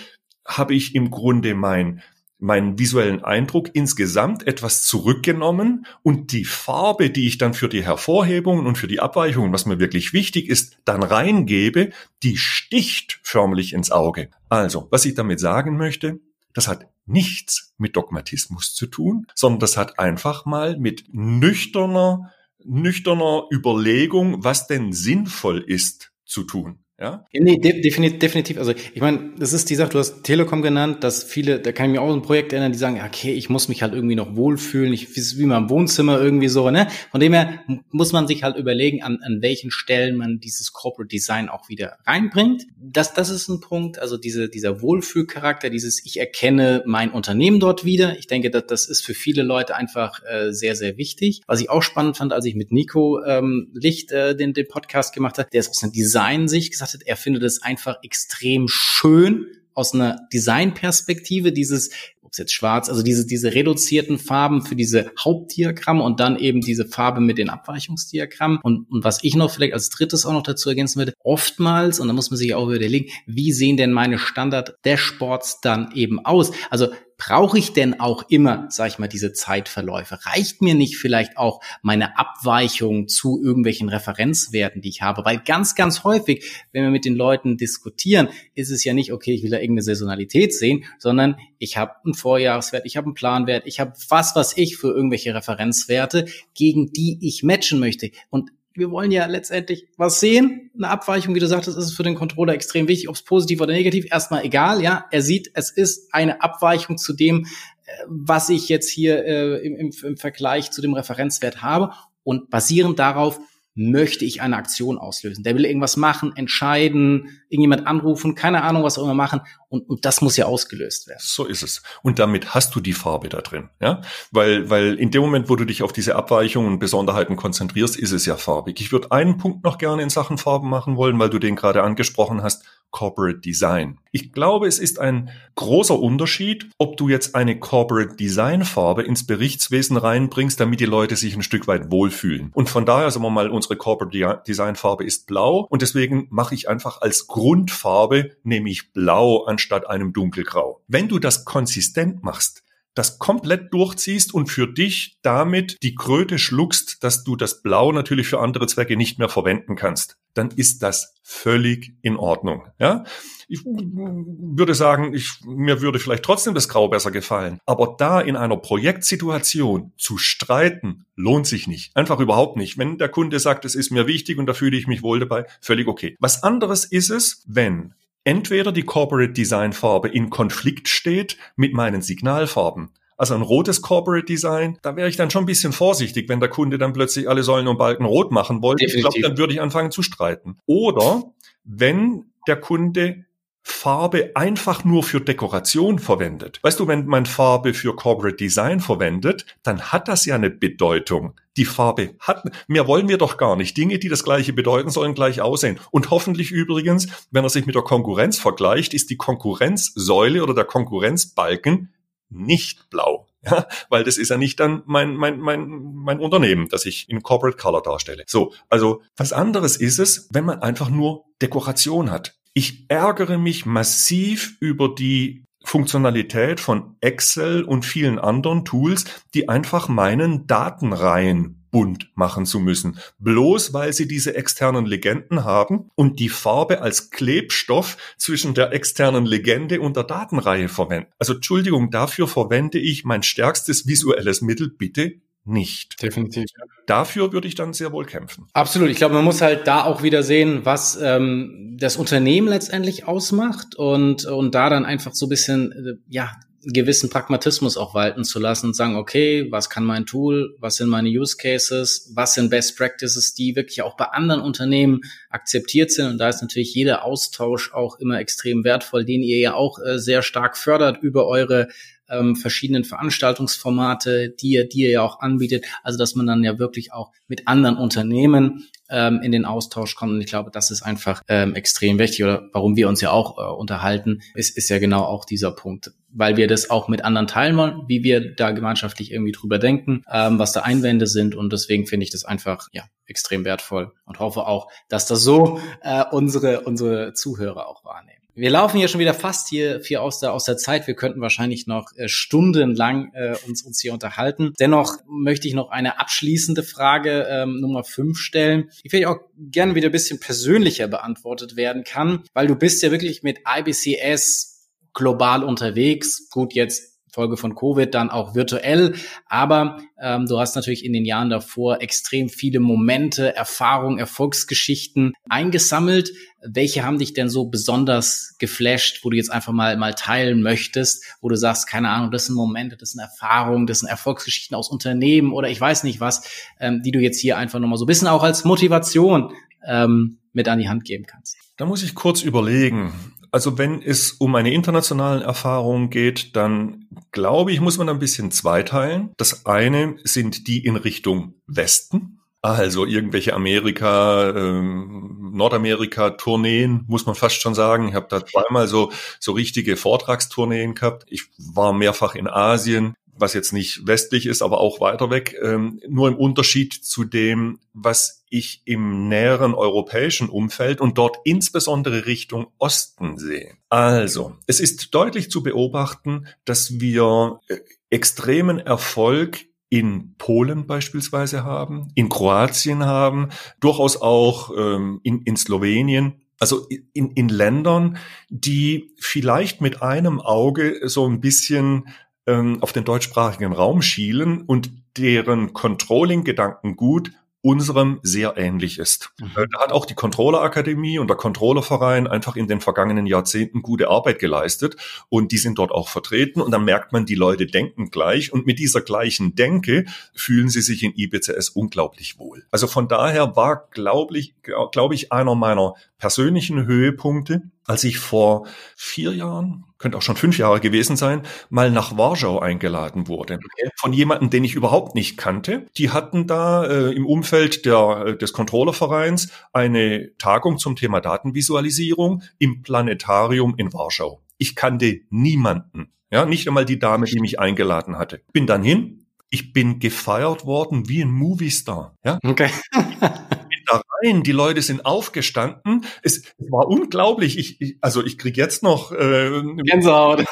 [SPEAKER 3] habe ich im Grunde mein meinen visuellen Eindruck insgesamt etwas zurückgenommen und die Farbe, die ich dann für die Hervorhebungen und für die Abweichungen, was mir wirklich wichtig ist, dann reingebe, die sticht förmlich ins Auge. Also, was ich damit sagen möchte, das hat nichts mit Dogmatismus zu tun, sondern das hat einfach mal mit nüchterner, nüchterner Überlegung, was denn sinnvoll ist, zu tun. Ja?
[SPEAKER 2] Nee, definitiv, definitiv. Also ich meine, das ist die Sache, du hast Telekom genannt, dass viele, da kann ich mir auch ein Projekt erinnern, die sagen, okay, ich muss mich halt irgendwie noch wohlfühlen, ich wie mal im Wohnzimmer irgendwie so, ne? Von dem her muss man sich halt überlegen, an, an welchen Stellen man dieses Corporate Design auch wieder reinbringt. Das, das ist ein Punkt, also diese, dieser Wohlfühlcharakter, dieses ich erkenne mein Unternehmen dort wieder. Ich denke, dass das ist für viele Leute einfach äh, sehr, sehr wichtig. Was ich auch spannend fand, als ich mit Nico ähm, Licht äh, den, den Podcast gemacht habe, der ist aus einer Design-Sicht gesagt, betrachtet. Er findet es einfach extrem schön aus einer Designperspektive, dieses, ob es jetzt schwarz, also diese, diese reduzierten Farben für diese Hauptdiagramme und dann eben diese Farbe mit den Abweichungsdiagrammen. Und, und was ich noch vielleicht als drittes auch noch dazu ergänzen würde, oftmals, und da muss man sich auch überlegen, wie sehen denn meine Standard-Dashboards dann eben aus? Also brauche ich denn auch immer, sag ich mal, diese Zeitverläufe? Reicht mir nicht vielleicht auch meine Abweichung zu irgendwelchen Referenzwerten, die ich habe? Weil ganz, ganz häufig, wenn wir mit den Leuten diskutieren, ist es ja nicht, okay, ich will da irgendeine Saisonalität sehen, sondern ich habe einen Vorjahreswert, ich habe einen Planwert, ich habe was, was ich für irgendwelche Referenzwerte, gegen die ich matchen möchte. Und wir wollen ja letztendlich was sehen. Eine Abweichung, wie du sagtest, ist für den Controller extrem wichtig, ob es positiv oder negativ, erstmal egal, ja. Er sieht, es ist eine Abweichung zu dem, äh, was ich jetzt hier äh, im, im, im Vergleich zu dem Referenzwert habe. Und basierend darauf möchte ich eine Aktion auslösen. Der will irgendwas machen, entscheiden, irgendjemand anrufen, keine Ahnung, was auch immer machen. Und, und das muss ja ausgelöst werden.
[SPEAKER 3] So ist es. Und damit hast du die Farbe da drin, ja? Weil, weil in dem Moment, wo du dich auf diese Abweichungen und Besonderheiten konzentrierst, ist es ja farbig. Ich würde einen Punkt noch gerne in Sachen Farben machen wollen, weil du den gerade angesprochen hast. Corporate Design. Ich glaube, es ist ein großer Unterschied, ob du jetzt eine Corporate Design Farbe ins Berichtswesen reinbringst, damit die Leute sich ein Stück weit wohlfühlen. Und von daher, sagen wir mal, unsere Corporate Design Farbe ist blau und deswegen mache ich einfach als Grundfarbe, nämlich blau anstatt einem dunkelgrau. Wenn du das konsistent machst, das komplett durchziehst und für dich damit die Kröte schluckst, dass du das Blau natürlich für andere Zwecke nicht mehr verwenden kannst, dann ist das völlig in Ordnung. Ja? Ich würde sagen, ich, mir würde vielleicht trotzdem das Grau besser gefallen. Aber da in einer Projektsituation zu streiten, lohnt sich nicht. Einfach überhaupt nicht. Wenn der Kunde sagt, es ist mir wichtig und da fühle ich mich wohl dabei, völlig okay. Was anderes ist es, wenn entweder die Corporate Design Farbe in Konflikt steht mit meinen Signalfarben. Also ein rotes Corporate Design, da wäre ich dann schon ein bisschen vorsichtig, wenn der Kunde dann plötzlich alle Säulen und Balken rot machen wollte. Definitiv. Ich glaube, dann würde ich anfangen zu streiten. Oder wenn der Kunde Farbe einfach nur für Dekoration verwendet. Weißt du, wenn man Farbe für Corporate Design verwendet, dann hat das ja eine Bedeutung. Die Farbe hat, mehr wollen wir doch gar nicht. Dinge, die das gleiche bedeuten, sollen gleich aussehen. Und hoffentlich übrigens, wenn er sich mit der Konkurrenz vergleicht, ist die Konkurrenzsäule oder der Konkurrenzbalken nicht blau. Ja, weil das ist ja nicht dann mein, mein, mein, mein Unternehmen, das ich in Corporate Color darstelle. So, also was anderes ist es, wenn man einfach nur Dekoration hat. Ich ärgere mich massiv über die Funktionalität von Excel und vielen anderen Tools, die einfach meinen Datenreihen bunt machen zu müssen, bloß weil sie diese externen Legenden haben und die Farbe als Klebstoff zwischen der externen Legende und der Datenreihe verwenden. Also Entschuldigung, dafür verwende ich mein stärkstes visuelles Mittel bitte nicht.
[SPEAKER 2] Definitiv.
[SPEAKER 3] Dafür würde ich dann sehr wohl kämpfen.
[SPEAKER 2] Absolut. Ich glaube, man muss halt da auch wieder sehen, was ähm, das Unternehmen letztendlich ausmacht und, und da dann einfach so ein bisschen, äh, ja, gewissen Pragmatismus auch walten zu lassen und sagen, okay, was kann mein Tool, was sind meine Use Cases, was sind Best Practices, die wirklich auch bei anderen Unternehmen akzeptiert sind. Und da ist natürlich jeder Austausch auch immer extrem wertvoll, den ihr ja auch äh, sehr stark fördert über eure ähm, verschiedenen Veranstaltungsformate, die ihr, die ihr ja auch anbietet. Also dass man dann ja wirklich auch mit anderen Unternehmen ähm, in den Austausch kommt. Und ich glaube, das ist einfach ähm, extrem wichtig. Oder warum wir uns ja auch äh, unterhalten, ist, ist ja genau auch dieser Punkt. Weil wir das auch mit anderen teilen wollen, wie wir da gemeinschaftlich irgendwie drüber denken, ähm, was da Einwände sind. Und deswegen finde ich das einfach ja extrem wertvoll und hoffe auch, dass das so äh, unsere, unsere Zuhörer auch wahrnehmen. Wir laufen hier schon wieder fast hier, hier aus, der, aus der Zeit. Wir könnten wahrscheinlich noch äh, stundenlang äh, uns, uns hier unterhalten. Dennoch möchte ich noch eine abschließende Frage ähm, Nummer fünf stellen, die vielleicht auch gerne wieder ein bisschen persönlicher beantwortet werden kann, weil du bist ja wirklich mit IBCS global unterwegs. Gut, jetzt Folge von Covid dann auch virtuell. Aber ähm, du hast natürlich in den Jahren davor extrem viele Momente, Erfahrungen, Erfolgsgeschichten eingesammelt. Welche haben dich denn so besonders geflasht, wo du jetzt einfach mal mal teilen möchtest, wo du sagst, keine Ahnung, das sind Momente, das sind Erfahrungen, das sind Erfolgsgeschichten aus Unternehmen oder ich weiß nicht was, ähm, die du jetzt hier einfach nochmal so ein bisschen auch als Motivation ähm, mit an die Hand geben kannst.
[SPEAKER 3] Da muss ich kurz überlegen. Also wenn es um eine internationalen Erfahrung geht, dann glaube ich, muss man ein bisschen zweiteilen. Das eine sind die in Richtung Westen. Also irgendwelche Amerika, ähm, Nordamerika-Tourneen, muss man fast schon sagen. Ich habe da zweimal so, so richtige Vortragstourneen gehabt. Ich war mehrfach in Asien was jetzt nicht westlich ist, aber auch weiter weg, ähm, nur im Unterschied zu dem, was ich im näheren europäischen Umfeld und dort insbesondere Richtung Osten sehe. Also, es ist deutlich zu beobachten, dass wir äh, extremen Erfolg in Polen beispielsweise haben, in Kroatien haben, durchaus auch ähm, in, in Slowenien, also in, in Ländern, die vielleicht mit einem Auge so ein bisschen ähm, auf den deutschsprachigen Raum schielen und deren Controlling-Gedanken gut unserem sehr ähnlich ist. Mhm. Äh, da hat auch die Controller Akademie und der Controllerverein einfach in den vergangenen Jahrzehnten gute Arbeit geleistet und die sind dort auch vertreten und dann merkt man, die Leute denken gleich und mit dieser gleichen Denke fühlen sie sich in IBCS unglaublich wohl. Also von daher war, glaube ich, glaube ich, einer meiner persönlichen Höhepunkte, als ich vor vier Jahren, könnte auch schon fünf Jahre gewesen sein, mal nach Warschau eingeladen wurde. Von jemandem, den ich überhaupt nicht kannte. Die hatten da äh, im Umfeld der, äh, des Controllervereins eine Tagung zum Thema Datenvisualisierung im Planetarium in Warschau. Ich kannte niemanden. Ja, nicht einmal die Dame, die mich eingeladen hatte. Bin dann hin. Ich bin gefeiert worden wie ein Moviestar. Ja?
[SPEAKER 2] Okay.
[SPEAKER 3] da rein, die Leute sind aufgestanden. Es, es war unglaublich. Ich, ich, also ich krieg jetzt noch äh,
[SPEAKER 2] Gänsehaut.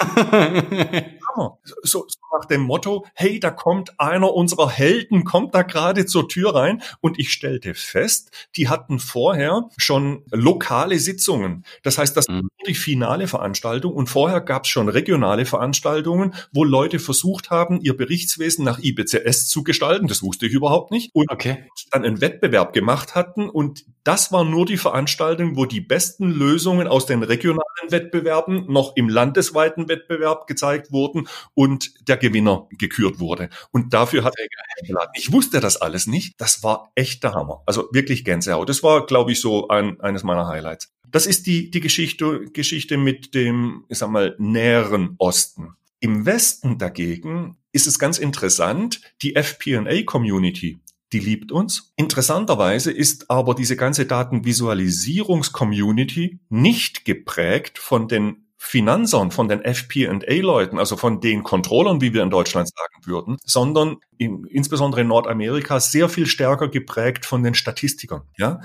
[SPEAKER 3] so, so nach dem Motto, hey, da kommt einer unserer Helden, kommt da gerade zur Tür rein. Und ich stellte fest, die hatten vorher schon lokale Sitzungen. Das heißt, das mhm. war die finale Veranstaltung und vorher gab es schon regionale Veranstaltungen, wo Leute versucht haben, ihr Berichtswesen nach IBCS zu gestalten. Das wusste ich überhaupt nicht. Und okay. dann einen Wettbewerb gemacht hatten und das war nur die Veranstaltung, wo die besten Lösungen aus den regionalen Wettbewerben noch im landesweiten Wettbewerb gezeigt wurden und der Gewinner gekürt wurde. Und dafür hat er eingeladen. Ich wusste das alles nicht. Das war echt der Hammer. Also wirklich Gänsehaut. Das war, glaube ich, so ein, eines meiner Highlights. Das ist die, die Geschichte, Geschichte mit dem, ich sag mal, näheren Osten. Im Westen dagegen ist es ganz interessant, die FP&A-Community, die liebt uns. Interessanterweise ist aber diese ganze Datenvisualisierungs-Community nicht geprägt von den Finanzern, von den FP&A-Leuten, also von den Controllern, wie wir in Deutschland sagen würden, sondern in, insbesondere in Nordamerika sehr viel stärker geprägt von den Statistikern. Ja,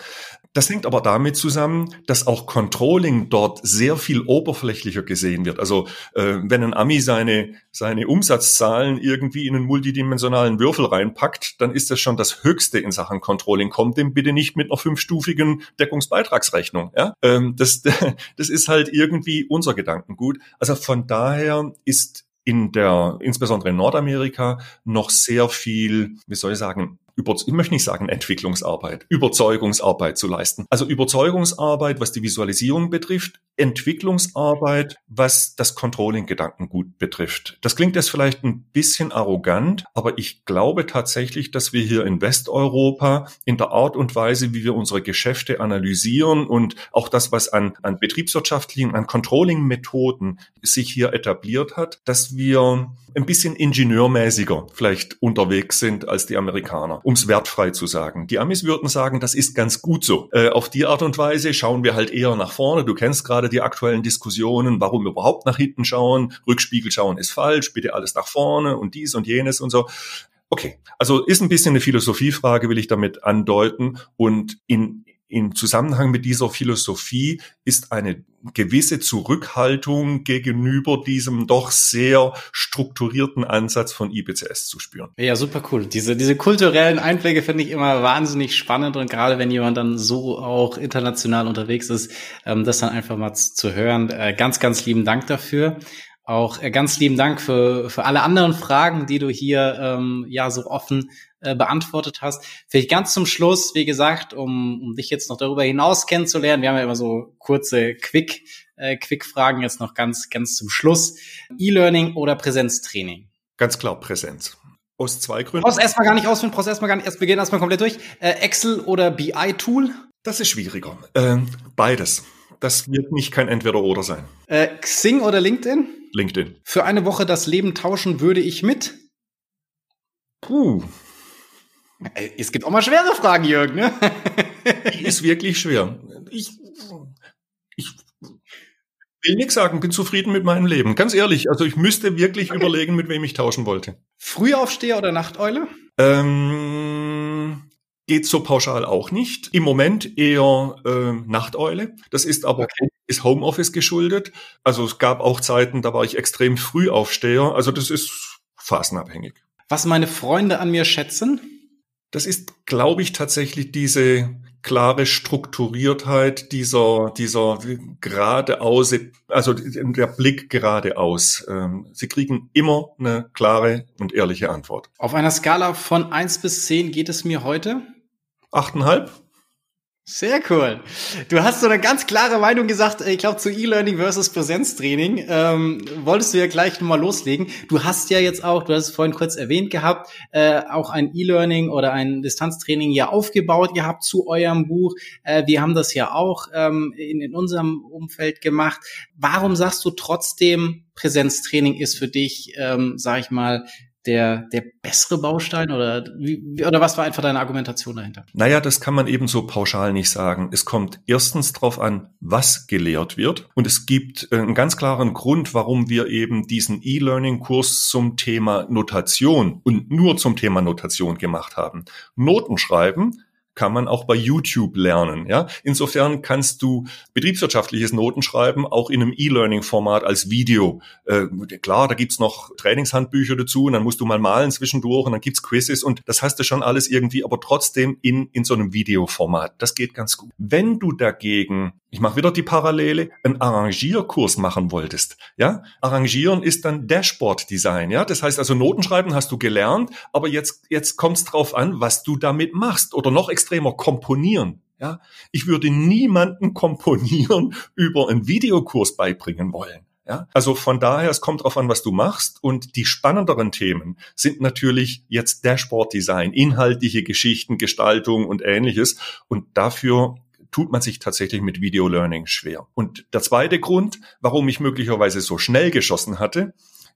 [SPEAKER 3] das hängt aber damit zusammen, dass auch Controlling dort sehr viel oberflächlicher gesehen wird. Also äh, wenn ein Ami seine seine Umsatzzahlen irgendwie in einen multidimensionalen Würfel reinpackt, dann ist das schon das Höchste in Sachen Controlling. Kommt dem bitte nicht mit einer fünfstufigen Deckungsbeitragsrechnung. Ja, ähm, das das ist halt irgendwie unser Gedankengut. Also von daher ist in der, insbesondere in Nordamerika, noch sehr viel, wie soll ich sagen, ich möchte nicht sagen Entwicklungsarbeit, Überzeugungsarbeit zu leisten. Also Überzeugungsarbeit, was die Visualisierung betrifft, Entwicklungsarbeit, was das Controlling-Gedankengut betrifft. Das klingt jetzt vielleicht ein bisschen arrogant, aber ich glaube tatsächlich, dass wir hier in Westeuropa in der Art und Weise, wie wir unsere Geschäfte analysieren und auch das, was an, an betriebswirtschaftlichen, an Controlling-Methoden sich hier etabliert hat, dass wir ein bisschen ingenieurmäßiger vielleicht unterwegs sind als die Amerikaner, um es wertfrei zu sagen. Die Amis würden sagen, das ist ganz gut so. Äh, auf die Art und Weise schauen wir halt eher nach vorne. Du kennst gerade die aktuellen Diskussionen, warum überhaupt nach hinten schauen. Rückspiegel schauen ist falsch, bitte alles nach vorne und dies und jenes und so. Okay, also ist ein bisschen eine Philosophiefrage, will ich damit andeuten. Und in, in Zusammenhang mit dieser Philosophie ist eine gewisse Zurückhaltung gegenüber diesem doch sehr strukturierten Ansatz von IBCS zu spüren.
[SPEAKER 2] Ja, super cool. Diese, diese kulturellen Einblicke finde ich immer wahnsinnig spannend und gerade wenn jemand dann so auch international unterwegs ist, ähm, das dann einfach mal zu hören. Äh, ganz, ganz lieben Dank dafür. Auch äh, ganz lieben Dank für, für alle anderen Fragen, die du hier ähm, ja so offen äh, beantwortet hast. Vielleicht ganz zum Schluss, wie gesagt, um, um dich jetzt noch darüber hinaus kennenzulernen. Wir haben ja immer so kurze Quick, äh, Quick-Fragen jetzt noch ganz, ganz zum Schluss. E-Learning oder Präsenztraining?
[SPEAKER 3] Ganz klar Präsenz. Aus zwei Gründen.
[SPEAKER 2] Brauchst erstmal gar nicht ausführen, brauchst erstmal gar nicht, erst wir gehen erstmal komplett durch. Äh, Excel oder BI-Tool?
[SPEAKER 3] Das ist schwieriger. Ähm, beides. Das wird nicht kein Entweder-Oder sein.
[SPEAKER 2] Äh, Xing oder LinkedIn?
[SPEAKER 3] LinkedIn.
[SPEAKER 2] Für eine Woche das Leben tauschen würde ich mit?
[SPEAKER 3] Puh.
[SPEAKER 2] Äh, es gibt auch mal schwere Fragen, Jürgen, ne?
[SPEAKER 3] Die ist wirklich schwer. Ich, ich will nichts sagen, bin zufrieden mit meinem Leben. Ganz ehrlich, also ich müsste wirklich okay. überlegen, mit wem ich tauschen wollte.
[SPEAKER 2] Frühaufsteher oder Nachteule?
[SPEAKER 3] Ähm, geht so pauschal auch nicht. Im Moment eher äh, Nachteule. Das ist aber okay. ist Homeoffice geschuldet. Also es gab auch Zeiten, da war ich extrem früh Aufsteher. Also das ist phasenabhängig.
[SPEAKER 2] Was meine Freunde an mir schätzen?
[SPEAKER 3] Das ist, glaube ich, tatsächlich diese klare Strukturiertheit dieser, dieser geradeaus, also der Blick geradeaus. Ähm, sie kriegen immer eine klare und ehrliche Antwort.
[SPEAKER 2] Auf einer Skala von eins bis zehn geht es mir heute?
[SPEAKER 3] Achteinhalb.
[SPEAKER 2] Sehr cool. Du hast so eine ganz klare Meinung gesagt, ich glaube, zu E-Learning versus Präsenztraining. Ähm, wolltest du ja gleich nochmal loslegen. Du hast ja jetzt auch, du hast es vorhin kurz erwähnt gehabt, äh, auch ein E-Learning oder ein Distanztraining ja aufgebaut gehabt zu eurem Buch. Äh, wir haben das ja auch ähm, in, in unserem Umfeld gemacht. Warum sagst du trotzdem, Präsenztraining ist für dich, ähm, sag ich mal, der, der bessere Baustein oder wie, oder was war einfach deine Argumentation dahinter?
[SPEAKER 3] Naja, das kann man eben so pauschal nicht sagen. Es kommt erstens darauf an, was gelehrt wird. Und es gibt äh, einen ganz klaren Grund, warum wir eben diesen E-Learning-Kurs zum Thema Notation und nur zum Thema Notation gemacht haben. Noten schreiben kann man auch bei YouTube lernen. Ja? Insofern kannst du betriebswirtschaftliches Notenschreiben auch in einem E-Learning-Format als Video. Äh, klar, da gibt's noch Trainingshandbücher dazu und dann musst du mal malen zwischendurch und dann gibt's Quizzes und das hast du schon alles irgendwie, aber trotzdem in, in so einem Videoformat. Das geht ganz gut. Wenn du dagegen ich mache wieder die Parallele, einen Arrangierkurs machen wolltest, ja, Arrangieren ist dann Dashboard-Design, ja, das heißt also Notenschreiben hast du gelernt, aber jetzt, jetzt kommt es drauf an, was du damit machst oder noch extremer, komponieren, ja. Ich würde niemanden komponieren über einen Videokurs beibringen wollen. Ja, also von daher, es kommt drauf an, was du machst. Und die spannenderen Themen sind natürlich jetzt Dashboard-Design, inhaltliche Geschichten, Gestaltung und ähnliches. Und dafür tut man sich tatsächlich mit Video Learning schwer. Und der zweite Grund, warum ich möglicherweise so schnell geschossen hatte,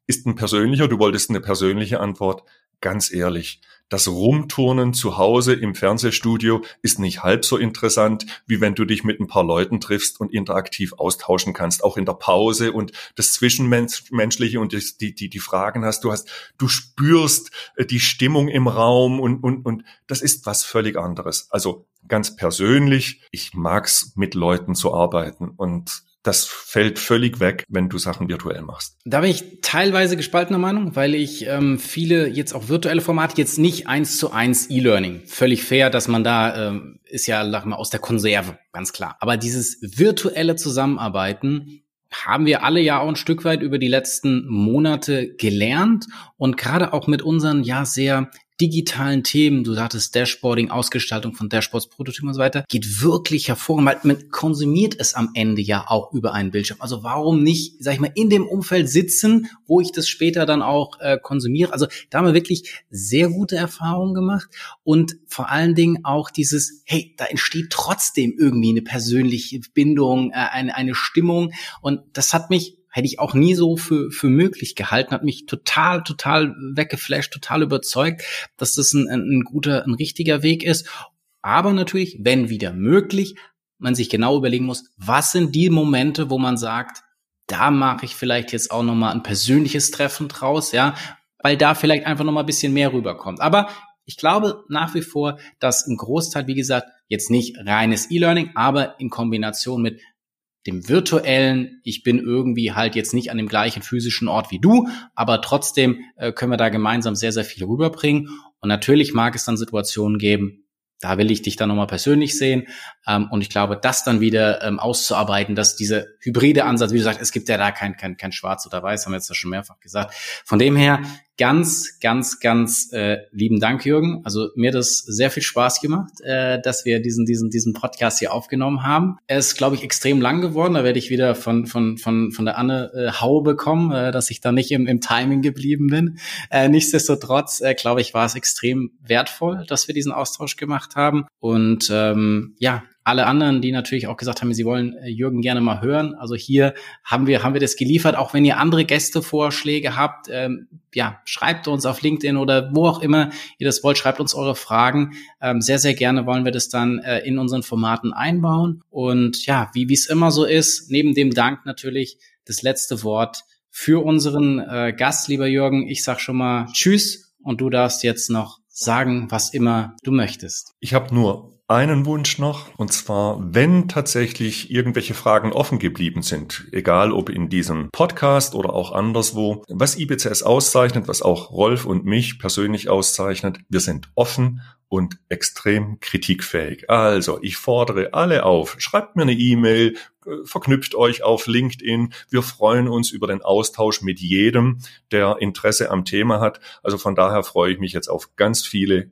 [SPEAKER 3] ist ein persönlicher, du wolltest eine persönliche Antwort. Ganz ehrlich, das Rumturnen zu Hause im Fernsehstudio ist nicht halb so interessant, wie wenn du dich mit ein paar Leuten triffst und interaktiv austauschen kannst, auch in der Pause und das Zwischenmenschliche und die, die, die Fragen hast. Du hast, du spürst äh, die Stimmung im Raum und, und, und das ist was völlig anderes. Also ganz persönlich, ich mag's mit Leuten zu arbeiten und das fällt völlig weg, wenn du Sachen virtuell machst.
[SPEAKER 2] Da bin ich teilweise gespaltener Meinung, weil ich ähm, viele jetzt auch virtuelle Formate jetzt nicht eins zu eins E-Learning. Völlig fair, dass man da ähm, ist ja sag mal aus der Konserve, ganz klar. Aber dieses virtuelle Zusammenarbeiten haben wir alle ja auch ein Stück weit über die letzten Monate gelernt und gerade auch mit unseren ja sehr digitalen Themen, du sagtest Dashboarding, Ausgestaltung von Dashboards, Prototypen und so weiter, geht wirklich weil man konsumiert es am Ende ja auch über einen Bildschirm. Also warum nicht, sag ich mal, in dem Umfeld sitzen, wo ich das später dann auch äh, konsumiere? Also da haben wir wirklich sehr gute Erfahrungen gemacht und vor allen Dingen auch dieses, hey, da entsteht trotzdem irgendwie eine persönliche Bindung, äh, eine, eine Stimmung und das hat mich hätte ich auch nie so für, für möglich gehalten, hat mich total, total weggeflasht, total überzeugt, dass das ein, ein guter, ein richtiger Weg ist. Aber natürlich, wenn wieder möglich, man sich genau überlegen muss, was sind die Momente, wo man sagt, da mache ich vielleicht jetzt auch nochmal ein persönliches Treffen draus, ja, weil da vielleicht einfach nochmal ein bisschen mehr rüberkommt. Aber ich glaube nach wie vor, dass ein Großteil, wie gesagt, jetzt nicht reines E-Learning, aber in Kombination mit dem virtuellen, ich bin irgendwie halt jetzt nicht an dem gleichen physischen Ort wie du, aber trotzdem äh, können wir da gemeinsam sehr, sehr viel rüberbringen. Und natürlich mag es dann Situationen geben, da will ich dich dann nochmal persönlich sehen. Ähm, und ich glaube, das dann wieder ähm, auszuarbeiten, dass diese hybride Ansatz, wie du sagst, es gibt ja da kein, kein, kein Schwarz oder Weiß, haben wir jetzt das schon mehrfach gesagt. Von dem her ganz, ganz, ganz äh, lieben Dank, Jürgen. Also mir das sehr viel Spaß gemacht, äh, dass wir diesen, diesen, diesen Podcast hier aufgenommen haben. Er ist, glaube ich, extrem lang geworden. Da werde ich wieder von, von, von, von der Anne äh, Hau bekommen, äh, dass ich da nicht im, im Timing geblieben bin. Äh, nichtsdestotrotz, äh, glaube ich, war es extrem wertvoll, dass wir diesen Austausch gemacht haben. Und ähm, ja, alle anderen, die natürlich auch gesagt haben, sie wollen äh, Jürgen gerne mal hören. Also hier haben wir, haben wir das geliefert. Auch wenn ihr andere Gästevorschläge habt, ähm, ja, schreibt uns auf LinkedIn oder wo auch immer ihr das wollt, schreibt uns eure Fragen. Ähm, sehr, sehr gerne wollen wir das dann äh, in unseren Formaten einbauen. Und ja, wie es immer so ist, neben dem Dank natürlich das letzte Wort für unseren äh, Gast, lieber Jürgen. Ich sag schon mal Tschüss und du darfst jetzt noch sagen, was immer du möchtest.
[SPEAKER 3] Ich habe nur einen Wunsch noch, und zwar, wenn tatsächlich irgendwelche Fragen offen geblieben sind, egal ob in diesem Podcast oder auch anderswo, was IBCS auszeichnet, was auch Rolf und mich persönlich auszeichnet, wir sind offen und extrem kritikfähig. Also, ich fordere alle auf, schreibt mir eine E-Mail, verknüpft euch auf LinkedIn. Wir freuen uns über den Austausch mit jedem, der Interesse am Thema hat. Also von daher freue ich mich jetzt auf ganz viele